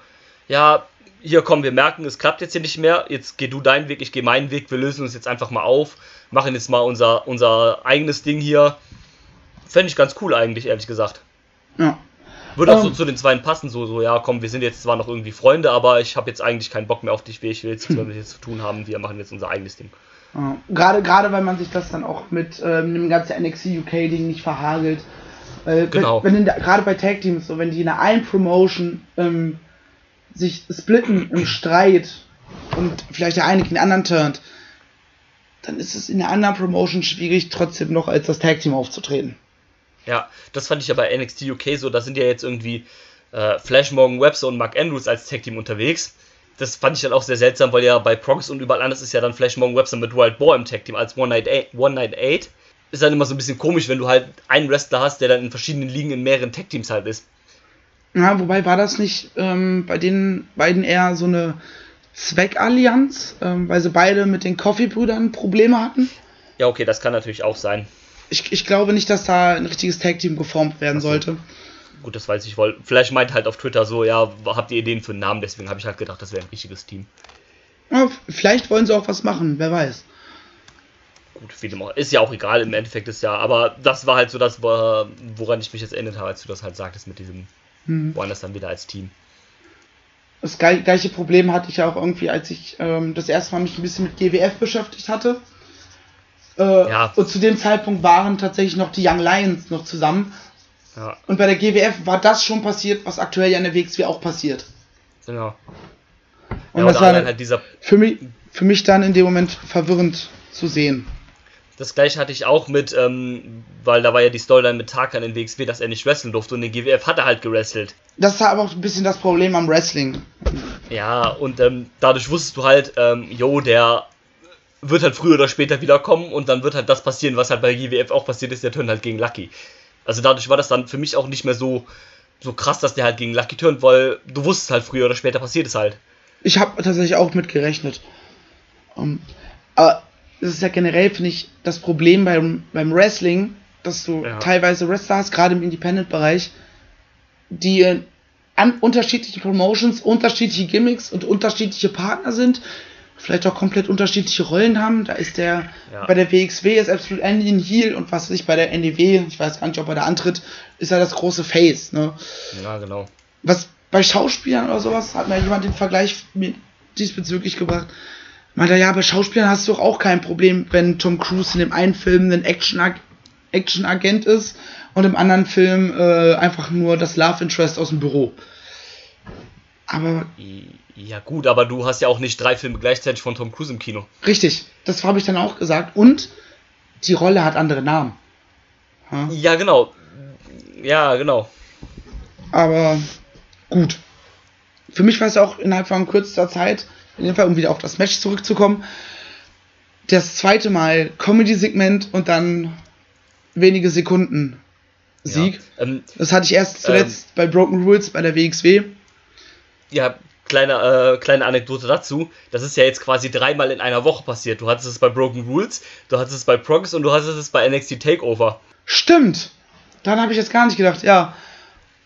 ja, hier komm, wir merken, es klappt jetzt hier nicht mehr, jetzt geh du deinen Weg, ich gehe meinen Weg, wir lösen uns jetzt einfach mal auf, machen jetzt mal unser, unser eigenes Ding hier. Fände ich ganz cool eigentlich, ehrlich gesagt. Ja. Würde auch so Ähm. zu den Zweien passen, so, so, ja, komm, wir sind jetzt zwar noch irgendwie Freunde, aber ich habe jetzt eigentlich keinen Bock mehr auf dich, ich will jetzt nichts mit dir zu tun haben, wir machen jetzt unser eigenes Ding. Ja, Gerade, gerade weil man sich das dann auch mit ähm, dem ganzen NXT UK-Ding nicht verhagelt. Weil, Genau. Wenn, wenn der, gerade bei Tag Teams, so wenn die in einer einen Promotion ähm, sich splitten im Streit und vielleicht der eine gegen den anderen turnt, dann ist es in der anderen Promotion schwierig, trotzdem noch als das Tag Team aufzutreten. Ja, das fand ich ja bei NXT UK so, da sind ja jetzt irgendwie äh, Flash Morgan Webster und Mark Andrews als Tag-Team unterwegs. Das fand ich dann auch sehr seltsam, weil ja bei Prox und überall anders ist ja dann Flash Morgan Webster mit Wild Boar im als Night, Eight, One Night Eight. Ist dann immer so ein bisschen komisch, wenn du halt einen Wrestler hast, der dann in verschiedenen Ligen in mehreren Tag-Teams halt ist. Ja, wobei war das nicht ähm, bei den beiden eher so eine Zweckallianz, ähm, weil sie beide mit den Coffee-Brüdern Probleme hatten? Ja, okay, das kann natürlich auch sein. Ich, ich glaube nicht, dass da ein richtiges Tag-Team geformt werden sollte. Gut, das weiß ich wohl. Vielleicht meint halt auf Twitter so, ja, habt ihr Ideen für einen Namen? Deswegen habe ich halt gedacht, das wäre ein richtiges Team. Ja, vielleicht wollen sie auch was machen, wer weiß. Gut, wie dem auch. Ist ja auch egal, im Endeffekt ist ja. Aber das war halt so das, wo- woran ich mich jetzt erinnert habe, als du das halt sagtest mit diesem Hm. woanders dann wieder als Team. Das gleiche Problem hatte ich ja auch irgendwie, als ich ähm, das erste Mal mich ein bisschen mit GWF beschäftigt hatte. Äh, Ja. Und zu dem Zeitpunkt waren tatsächlich noch die Young Lions noch zusammen. Ja, Und bei der GWF war das schon passiert, was aktuell ja in der WXW auch passiert. genau. Und ja, das war halt dieser. für, mich, für mich dann in dem Moment verwirrend zu sehen. Das gleiche hatte ich auch mit, ähm, weil da war ja die Storyline mit Tarkan in WXW, dass er nicht wresteln durfte und in GWF hat er halt gewrestelt. Das ist aber auch ein bisschen das Problem am Wrestling. Ja, und ähm, dadurch wusstest du halt, ähm, jo, der wird halt früher oder später wiederkommen und dann wird halt das passieren, was halt bei GWF auch passiert ist, der turnt halt gegen Lucky. Also dadurch war das dann für mich auch nicht mehr so, so krass, dass der halt gegen Lucky turnt, weil du wusstest halt früher oder später passiert es halt. Ich habe tatsächlich auch mit gerechnet. Um, aber das ist ja generell, finde ich, das Problem beim, beim Wrestling, dass du Ja. teilweise Wrestler hast, gerade im Independent-Bereich, die äh, an unterschiedliche Promotions, unterschiedliche Gimmicks und unterschiedliche Partner sind, vielleicht auch komplett unterschiedliche Rollen haben. Da ist der Ja. bei der WXW ist Absolute Andy ein Heel und was weiß ich bei der NDW, ich weiß gar nicht, ob er da antritt, ist er das große Face. Ne? Ja, genau. was bei Schauspielern oder sowas hat mir jemand den Vergleich mir diesbezüglich gebracht. Meinte er, ja, bei Schauspielern hast du doch auch kein Problem, wenn Tom Cruise in dem einen Film ein Action-Ag- Action-Agent ist und im anderen Film äh, einfach nur das Love Interest aus dem Büro. Aber Ja gut, aber du hast ja auch nicht drei Filme gleichzeitig von Tom Cruise im Kino. richtig, das habe ich dann auch gesagt. Und die Rolle hat andere Namen. Ja, ja genau. Ja, genau. Aber gut. Für mich war es auch innerhalb von kürzester Zeit, in dem Fall, um wieder auf das Match zurückzukommen, das zweite Mal Comedy-Segment und dann wenige Sekunden Sieg. Ja, ähm, das hatte ich erst zuletzt ähm, bei Broken Rules bei der WXW. Ja, kleine, äh, kleine Anekdote dazu. Das ist ja jetzt quasi dreimal in einer Woche passiert. Du hattest es bei Broken Rules, du hattest es bei Progress und du hattest es bei NXT Takeover. Stimmt. Dann habe ich jetzt gar nicht gedacht, ja,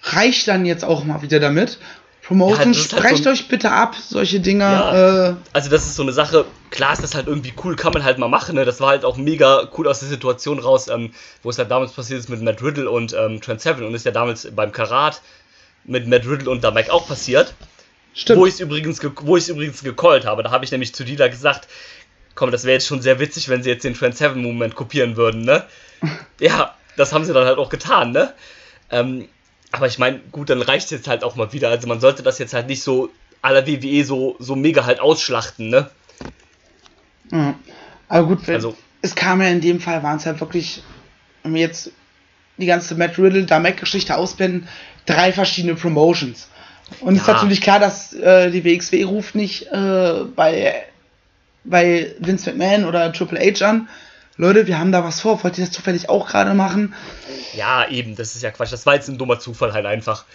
reicht dann jetzt auch mal wieder damit. Promotion, ja, sprecht halt so euch bitte ab, solche Dinger. Ja, äh, also das ist so eine Sache, klar ist das halt irgendwie cool, kann man halt mal machen. Ne? Das war halt auch mega cool aus der Situation raus, ähm, wo es halt damals passiert ist mit Matt Riddle und ähm, Trent Seven und ist ja damals beim Karat mit Matt Riddle und der Mike auch passiert. Stimmt. Wo ich es übrigens, wo übrigens gecallt habe. Da habe ich nämlich zu Dila gesagt, komm, das wäre jetzt schon sehr witzig, wenn sie jetzt den Trent Seven Moment kopieren würden, ne? ja, das haben sie dann halt auch getan, ne? Ähm, aber ich meine, gut, dann reicht es jetzt halt auch mal wieder. Also man sollte das jetzt halt nicht so aller WWE so, so mega halt ausschlachten, ne? Ja. Aber gut, also, es kam ja in dem Fall, waren es halt wirklich, wenn wir jetzt die ganze Matt Riddle, da Mac-Geschichte ausblenden, drei verschiedene Promotions. Und es ja. ist natürlich klar, dass äh, die WXW ruft nicht äh, bei, bei Vince McMahon oder Triple H an, Leute, wir haben da was vor, wollt ihr das zufällig auch gerade machen? Ja, eben, das ist ja Quatsch. Das war jetzt ein dummer Zufall halt einfach.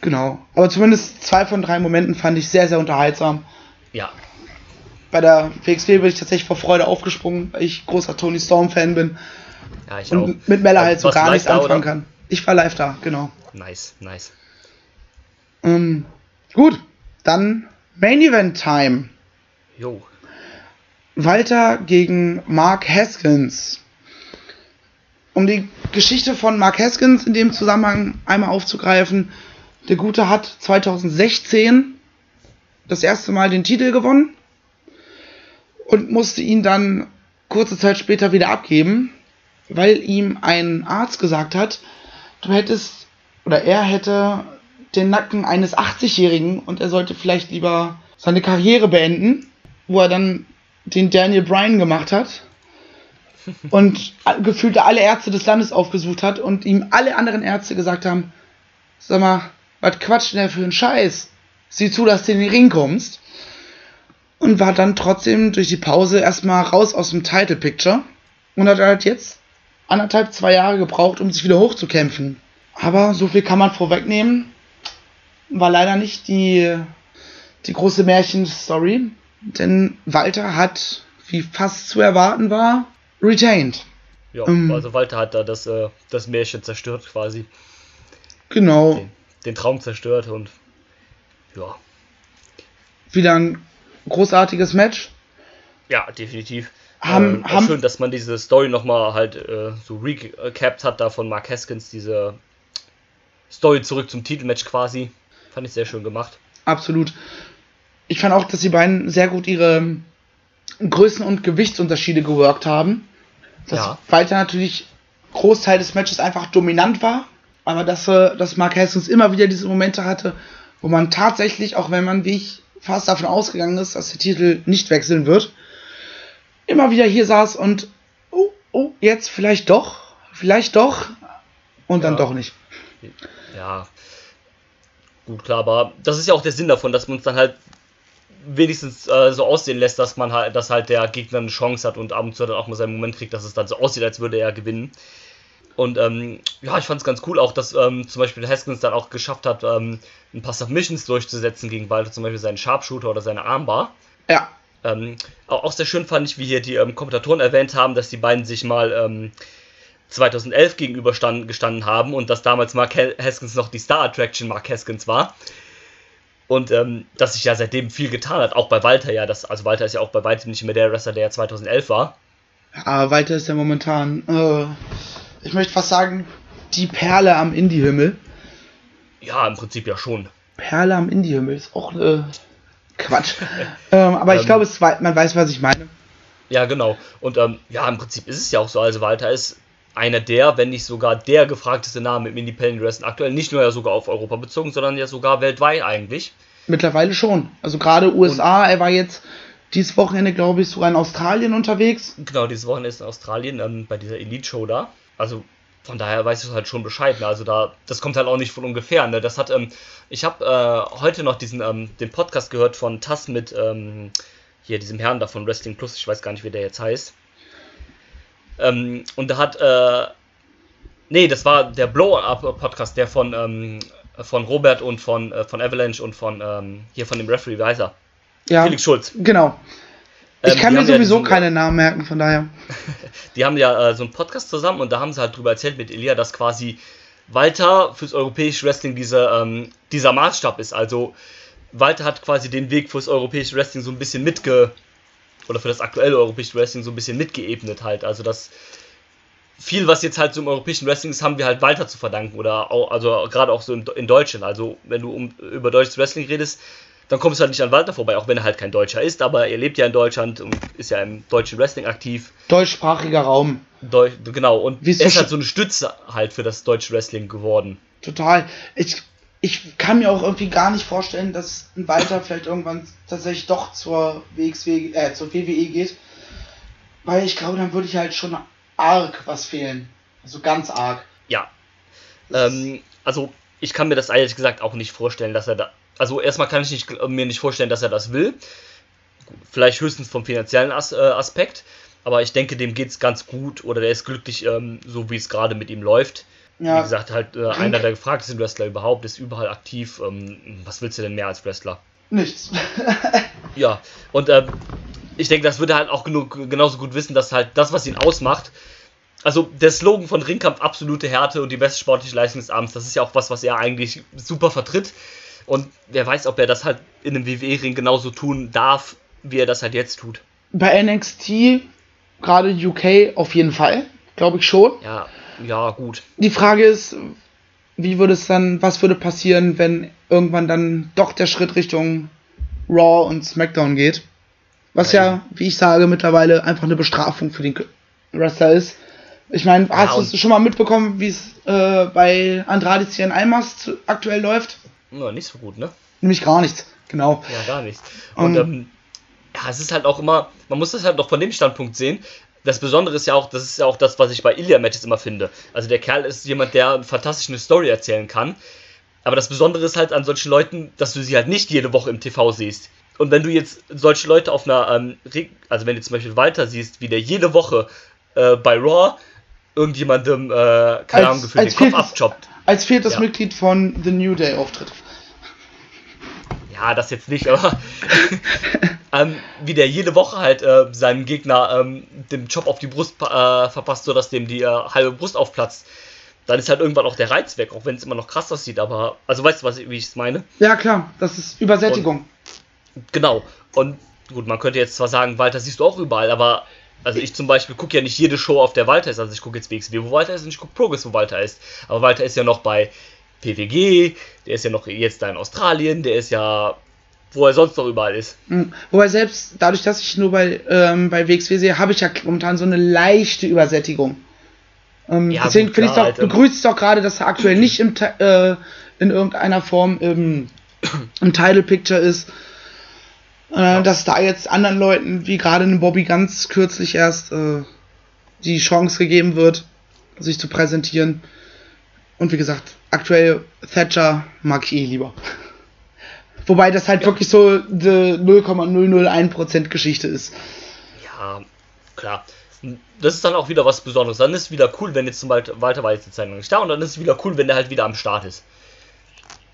Genau. Aber zumindest zwei von drei Momenten fand ich sehr, sehr unterhaltsam. Ja. Bei der WXW bin ich tatsächlich vor Freude aufgesprungen, weil ich großer Tony Storm-Fan bin. Ja, ich und auch. mit Mella halt so gar nichts anfangen kann. Ich war live da, genau. Nice, nice. Ähm, gut, dann Main Event Time. Jo. Walter gegen Mark Haskins. Um die Geschichte von Mark Haskins in dem Zusammenhang einmal aufzugreifen, der Gute hat 2016 das erste Mal den Titel gewonnen und musste ihn dann kurze Zeit später wieder abgeben, weil ihm ein Arzt gesagt hat, du hättest oder er hätte den Nacken eines 80-Jährigen und er sollte vielleicht lieber seine Karriere beenden, wo er dann den Daniel Bryan gemacht hat und gefühlt alle Ärzte des Landes aufgesucht hat und ihm alle anderen Ärzte gesagt haben, sag mal, was quatscht denn der für ein Scheiß? Sieh zu, dass du in den Ring kommst. Und war dann trotzdem durch die Pause erstmal raus aus dem Title Picture und hat halt jetzt anderthalb, zwei Jahre gebraucht, um sich wieder hochzukämpfen. Aber so viel kann man vorwegnehmen. War leider nicht die, die große Märchenstory. Denn Walter hat, wie fast zu erwarten war, retained. Ja, ähm, also Walter hat da das, äh, das Märchen zerstört quasi. Genau. Den, den, Traum zerstört und ja. Wieder ein großartiges Match. Ja, definitiv. Haben, ähm, haben, schön, dass man diese Story nochmal halt äh, so recapped hat, da von Mark Haskins, diese Story zurück zum Titelmatch quasi. Fand ich sehr schön gemacht. Absolut ich fand auch, dass die beiden sehr gut ihre Größen- und Gewichtsunterschiede geworkt haben. Dass ja. Walter natürlich Großteil des Matches einfach dominant war, aber dass, äh, dass Mark Haskins immer wieder diese Momente hatte, wo man tatsächlich, auch wenn man, wie ich fast davon ausgegangen ist, dass der Titel nicht wechseln wird, immer wieder hier saß und oh, oh, jetzt vielleicht doch, vielleicht doch und ja. dann doch nicht. Ja, gut, klar, aber das ist ja auch der Sinn davon, dass man es dann halt wenigstens äh, so aussehen lässt, dass man halt, dass halt der Gegner eine Chance hat und ab und zu dann auch mal seinen Moment kriegt, dass es dann so aussieht, als würde er gewinnen. Und ähm, ja, ich fand es ganz cool auch, dass ähm, zum Beispiel Haskins dann auch geschafft hat, ähm, ein paar Submissions durchzusetzen gegen Walter, zum Beispiel seinen Sharpshooter oder seine Armbar. Ja. Ähm, auch sehr schön fand ich, wie hier die ähm, Kommentatoren erwähnt haben, dass die beiden sich mal 2011 ähm, gegenübergestanden haben und dass damals Mark Haskins noch die Star Attraction Mark Haskins war. Und ähm, dass sich ja seitdem viel getan hat, auch bei Walter ja. Das, also Walter ist ja auch bei weitem nicht mehr der Wrestler, der ja 2011 war. Ja, Walter ist ja momentan, äh, ich möchte fast sagen, die Perle am Indie-Himmel. Ja, im Prinzip ja schon. Perle am Indie-Himmel ist auch äh, Quatsch. ähm, aber ich ähm, glaube, man weiß, was ich meine. Ja, genau. Und ähm, ja, im Prinzip ist es ja auch so. Also Walter ist einer der, wenn nicht sogar der gefragteste Name im Independent Wrestling aktuell. Nicht nur ja sogar auf Europa bezogen, sondern ja sogar weltweit eigentlich. Mittlerweile schon. Also gerade USA, Und, er war jetzt dieses Wochenende, glaube ich, sogar in Australien unterwegs. Genau, dieses Wochenende ist in Australien ähm, bei dieser Elite-Show da. Also von daher weiß ich halt schon Bescheid. Ne? Also da, das kommt halt auch nicht von ungefähr. Ne? Das hat, ähm, ich habe äh, heute noch diesen ähm, den Podcast gehört von Tass mit ähm, hier diesem Herrn da von Wrestling Plus. Ich weiß gar nicht, wie der jetzt heißt. Ähm, und da hat, äh, nee, das war der Blow-Up-Podcast, der von, ähm, von Robert und von, äh, von Avalanche und von ähm, hier von dem Referee Weiser. Ja, Felix Schulz. genau. Ich Ähm, kann mir haben ja sowieso diesen- keine Namen merken, von daher. Die haben ja äh, so einen Podcast zusammen und da haben sie halt drüber erzählt mit Elia, dass quasi Walter fürs europäische Wrestling diese, ähm, dieser Maßstab ist. Also Walter hat quasi den Weg fürs europäische Wrestling so ein bisschen mitge... oder für das aktuelle europäische Wrestling so ein bisschen mitgeebnet halt. Also das viel, was jetzt halt so im europäischen Wrestling ist, haben wir halt Walter zu verdanken. Oder auch, also gerade auch so in, in Deutschland. Also wenn du um, über deutsches Wrestling redest, dann kommst du halt nicht an Walter vorbei, auch wenn er halt kein Deutscher ist, aber er lebt ja in Deutschland und ist ja im deutschen Wrestling aktiv. Deutschsprachiger Raum. Deu genau, und Wie er ist halt so eine Stütze halt für das deutsche Wrestling geworden. Total. Ich, ich kann mir auch irgendwie gar nicht vorstellen, dass ein Walter vielleicht irgendwann tatsächlich doch zur WXW, äh, zur WWE geht. Weil ich glaube, dann würde ich halt schon arg was fehlen. Also ganz arg. Ja. Ähm, also, ich kann mir das ehrlich gesagt auch nicht vorstellen, dass er da. Also, erstmal kann ich nicht, mir nicht vorstellen, dass er das will. Vielleicht höchstens vom finanziellen As äh, Aspekt. Aber ich denke, dem geht es ganz gut oder der ist glücklich, ähm, so wie es gerade mit ihm läuft. Ja, Wie gesagt, halt äh, einer der gefragtesten Wrestler überhaupt, ist überall aktiv. Ähm, was willst du denn mehr als Wrestler? nichts. Ja, und ähm, ich denke, das würde er halt auch genug, genauso gut wissen, dass halt das, was ihn ausmacht, also der Slogan von Ringkampf, absolute Härte und die beste sportliche Leistung des Abends, das ist ja auch was, was er eigentlich super vertritt. Und wer weiß, ob er das halt in einem WWE-Ring genauso tun darf, wie er das halt jetzt tut. Bei NXT, gerade UK, auf jeden Fall. Glaube ich schon. Ja, ja, gut. Die Frage ist, wie würde es dann, was würde passieren, wenn irgendwann dann doch der Schritt Richtung Raw und SmackDown geht? Was Ja, ja, wie ich sage, mittlerweile einfach eine Bestrafung für den Wrestler ist. Ich meine, hast und- du schon mal mitbekommen, wie es äh, bei Andrade Cien Almas aktuell läuft? Ja, nicht so gut, ne? Nämlich gar nichts. Genau. Ja, gar nichts. Und Um, ähm, ja, es ist halt auch immer, man muss das halt noch von dem Standpunkt sehen. Das Besondere ist ja auch, das ist ja auch das, was ich bei Ilya-Matches immer finde. Also der Kerl ist jemand, der fantastisch eine Story erzählen kann. Aber das Besondere ist halt an solchen Leuten, dass du sie halt nicht jede Woche im TV siehst. Und wenn du jetzt solche Leute auf einer, ähm, also wenn du zum Beispiel Walter siehst, wie der jede Woche äh, bei Raw irgendjemandem, äh, keine Als- Ahnung, gefühlt den Kopf abchoppt. Als viertes Ja. Mitglied von The New Day auftritt. Ja, das jetzt nicht, aber ähm, wie der jede Woche halt äh, seinem Gegner ähm, den Job auf die Brust äh, verpasst, sodass dem die äh, halbe Brust aufplatzt, dann ist halt irgendwann auch der Reiz weg, auch wenn es immer noch krass aussieht, aber, also weißt du, was, wie ich es meine? Ja, klar, das ist Übersättigung. Genau. Und gut, man könnte jetzt zwar sagen, Walter siehst du auch überall, aber also ich zum Beispiel gucke ja nicht jede Show, auf der Walter ist. Also ich gucke jetzt WXW, wo Walter ist und ich gucke Progress, wo Walter ist. Aber Walter ist ja noch bei PWG, der ist ja noch jetzt da in Australien, der ist ja, wo er sonst noch überall ist. Mhm. Wobei selbst dadurch, dass ich nur bei, ähm, bei WXW sehe, habe ich ja momentan so eine leichte Übersättigung. Ähm, Ja, deswegen finde ich halt, ähm, begrüßt es doch gerade, dass er aktuell nicht im, äh, in irgendeiner Form im, im Title Picture ist. Äh, Dass da jetzt anderen Leuten, wie gerade einem Bobby ganz kürzlich erst, äh, die Chance gegeben wird, sich zu präsentieren. Und wie gesagt, aktuell Thatcher mag ich eh lieber. Wobei das halt wirklich so die 0,001% Geschichte ist. Ja, klar. Das ist dann auch wieder was Besonderes. Dann ist es wieder cool, wenn jetzt zum Beispiel Walter war jetzt nicht da und dann ist es wieder cool, wenn der halt wieder am Start ist.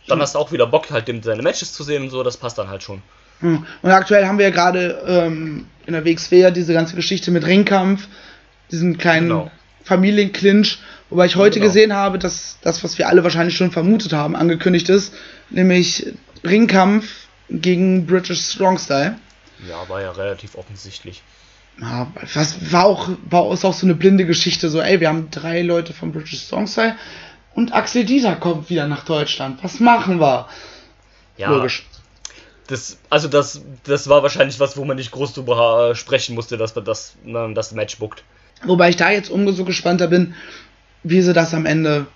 Dann hast du auch wieder Bock, halt dem seine Matches zu sehen und so, das passt dann halt schon. Hm. Und aktuell haben wir ja gerade ähm, in der WXW ja diese ganze Geschichte mit Ringkampf, diesen kleinen Genau. Familienclinch, wobei ich heute Genau. gesehen habe, dass das, was wir alle wahrscheinlich schon vermutet haben, angekündigt ist, nämlich Ringkampf gegen British Strong Style. Ja, war ja relativ offensichtlich. Ja, was war auch, war ist auch so eine blinde Geschichte, so, ey, wir haben drei Leute von British Strong Style und Axel Dieter kommt wieder nach Deutschland. Was machen wir? Ja, Logisch. Das, also das, das war wahrscheinlich was, wo man nicht groß drüber äh, sprechen musste, dass man das, man das Match bookt. Wobei ich da jetzt umso gespannter bin, wie sie das am Ende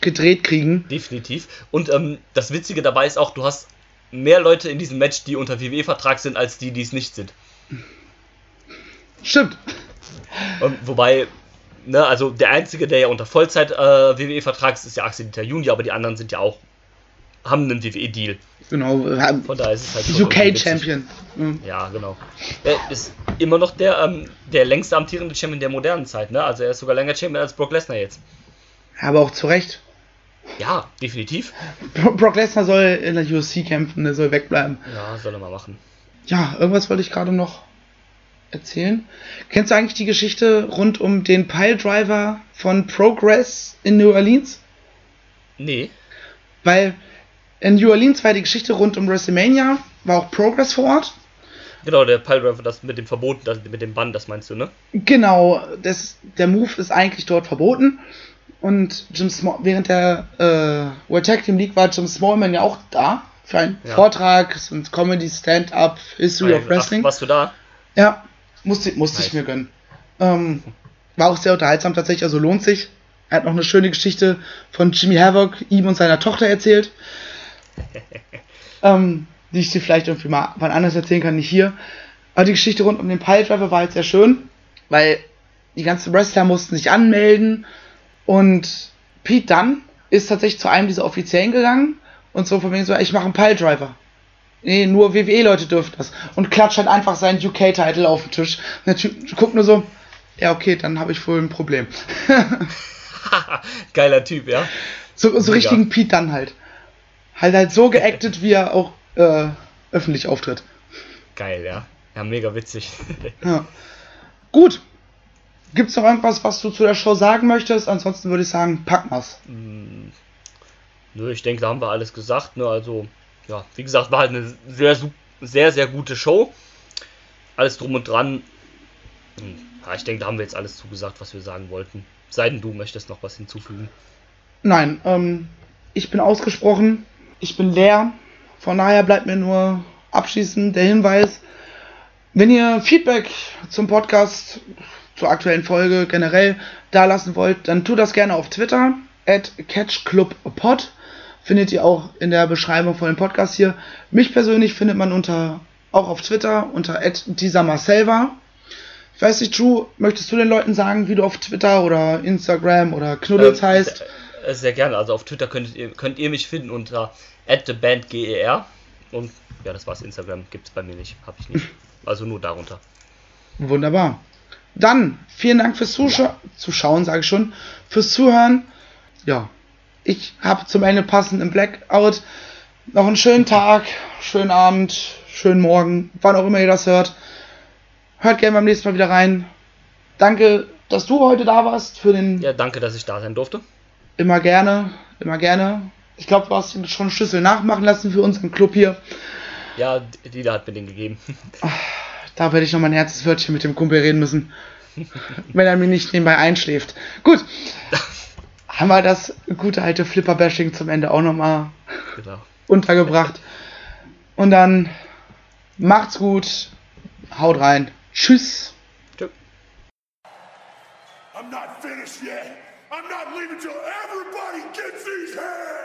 gedreht kriegen. Definitiv. Und ähm, das Witzige dabei ist auch, du hast mehr Leute in diesem Match, die unter WWE-Vertrag sind, als die, die es nicht sind. Stimmt. Ähm, wobei, ne, also der Einzige, der ja unter Vollzeit äh, WWE-Vertrag ist, ist ja Axel Dieter Junior, aber die anderen sind ja auch, haben einen WWE-Deal. Genau. Von daher ist es halt. UK-Champion. Mhm. Ja, genau. Er ist immer noch der, ähm, der längste amtierende Champion der modernen Zeit, ne? Also er ist sogar länger Champion als Brock Lesnar jetzt. Aber auch zu Recht. Ja, definitiv. Bro- Brock Lesnar soll in der UFC kämpfen, der soll wegbleiben. Ja, soll er mal machen. Ja, irgendwas wollte ich gerade noch erzählen. Kennst du eigentlich die Geschichte rund um den Piledriver von Progress in New Orleans? Nee. Weil in New Orleans war die Geschichte rund um WrestleMania, war auch Progress vor Ort. Genau, der Piledriver, das mit dem Verboten, das, mit dem Bann, das meinst du, ne? Genau, das, der Move ist eigentlich dort verboten. Und Jim Small, während der äh, World Tag Team League war Jim Smallman ja auch da für einen Ja. Vortrag und Comedy Stand-Up History of Ach, Wrestling. warst du da? Ja, musste, musste ich Nice. mir gönnen. Ähm, war auch sehr unterhaltsam tatsächlich, also lohnt sich. Er hat noch eine schöne Geschichte von Jimmy Havoc, ihm und seiner Tochter erzählt. ähm, die ich dir vielleicht irgendwie mal wann anders erzählen kann, nicht hier. Aber die Geschichte rund um den Piledriver war halt sehr schön, weil die ganzen Wrestler mussten sich anmelden und Pete Dunn ist tatsächlich zu einem dieser Offiziellen gegangen und so von wegen so, ich mache einen Piledriver. Nee, nur WWE-Leute dürfen das. Und klatscht halt einfach seinen UK-Titel auf den Tisch. Und der Typ guckt nur so, ja, okay, dann habe ich wohl ein Problem. Geiler Typ, ja. so so Mega. richtigen Pete dann halt. Halt halt so geactet, wie er auch äh, öffentlich auftritt. Geil, ja. Ja, mega witzig. Ja. Gut. Gibt's noch irgendwas, was du zu der Show sagen möchtest? Ansonsten würde ich sagen, packen wir's. Nö, ich denke, da haben wir alles gesagt. Ne? Also, ja, wie gesagt, war halt eine sehr, sehr, sehr gute Show. Alles drum und dran. Hm, Ja, ich denke, da haben wir jetzt alles zugesagt, was wir sagen wollten. Sei denn, du möchtest noch was hinzufügen. Nein, ähm, ich bin ausgesprochen, ich bin leer. Von daher bleibt mir nur abschließend der Hinweis, wenn ihr Feedback zum Podcast, zur aktuellen Folge generell da lassen wollt, dann tut das gerne auf Twitter, at catchclubpod. Findet ihr auch in der Beschreibung von dem Podcast hier. Mich persönlich findet man unter, auch auf Twitter, unter at dieser Marcel war. Ich weiß nicht, Drew, möchtest du den Leuten sagen, wie du auf Twitter oder Instagram oder Knuddels Ähm, heißt? Sehr, sehr gerne. Also auf Twitter könnt ihr, könnt ihr mich finden unter @thebandger und ja, das war's. Instagram gibt's bei mir nicht, habe ich nicht. Also nur darunter. Wunderbar. Dann, vielen Dank fürs Zuscha Zuschauen, sage ich schon, fürs Zuhören. Ja, ich habe zum Ende passend im Blackout noch einen schönen Tag, schönen Abend, schönen Morgen, wann auch immer ihr das hört. Hört gerne beim nächsten Mal wieder rein. Danke, dass du heute da warst für den Ja, danke, dass ich da sein durfte. immer gerne, immer gerne. Ich glaube, du hast ihn schon einen Schlüssel nachmachen lassen für unseren Club hier. Ja, Dida hat mir den gegeben. Da werde ich noch mein Herzenswörtchen mit dem Kumpel reden müssen. wenn er mir nicht nebenbei einschläft. Gut. Haben wir das gute alte Flipper-Bashing zum Ende auch nochmal genau. untergebracht. Und dann macht's gut. Haut rein. Tschüss. Tschüss. I'm not finished yet. I'm not leaving till everybody gets these hands.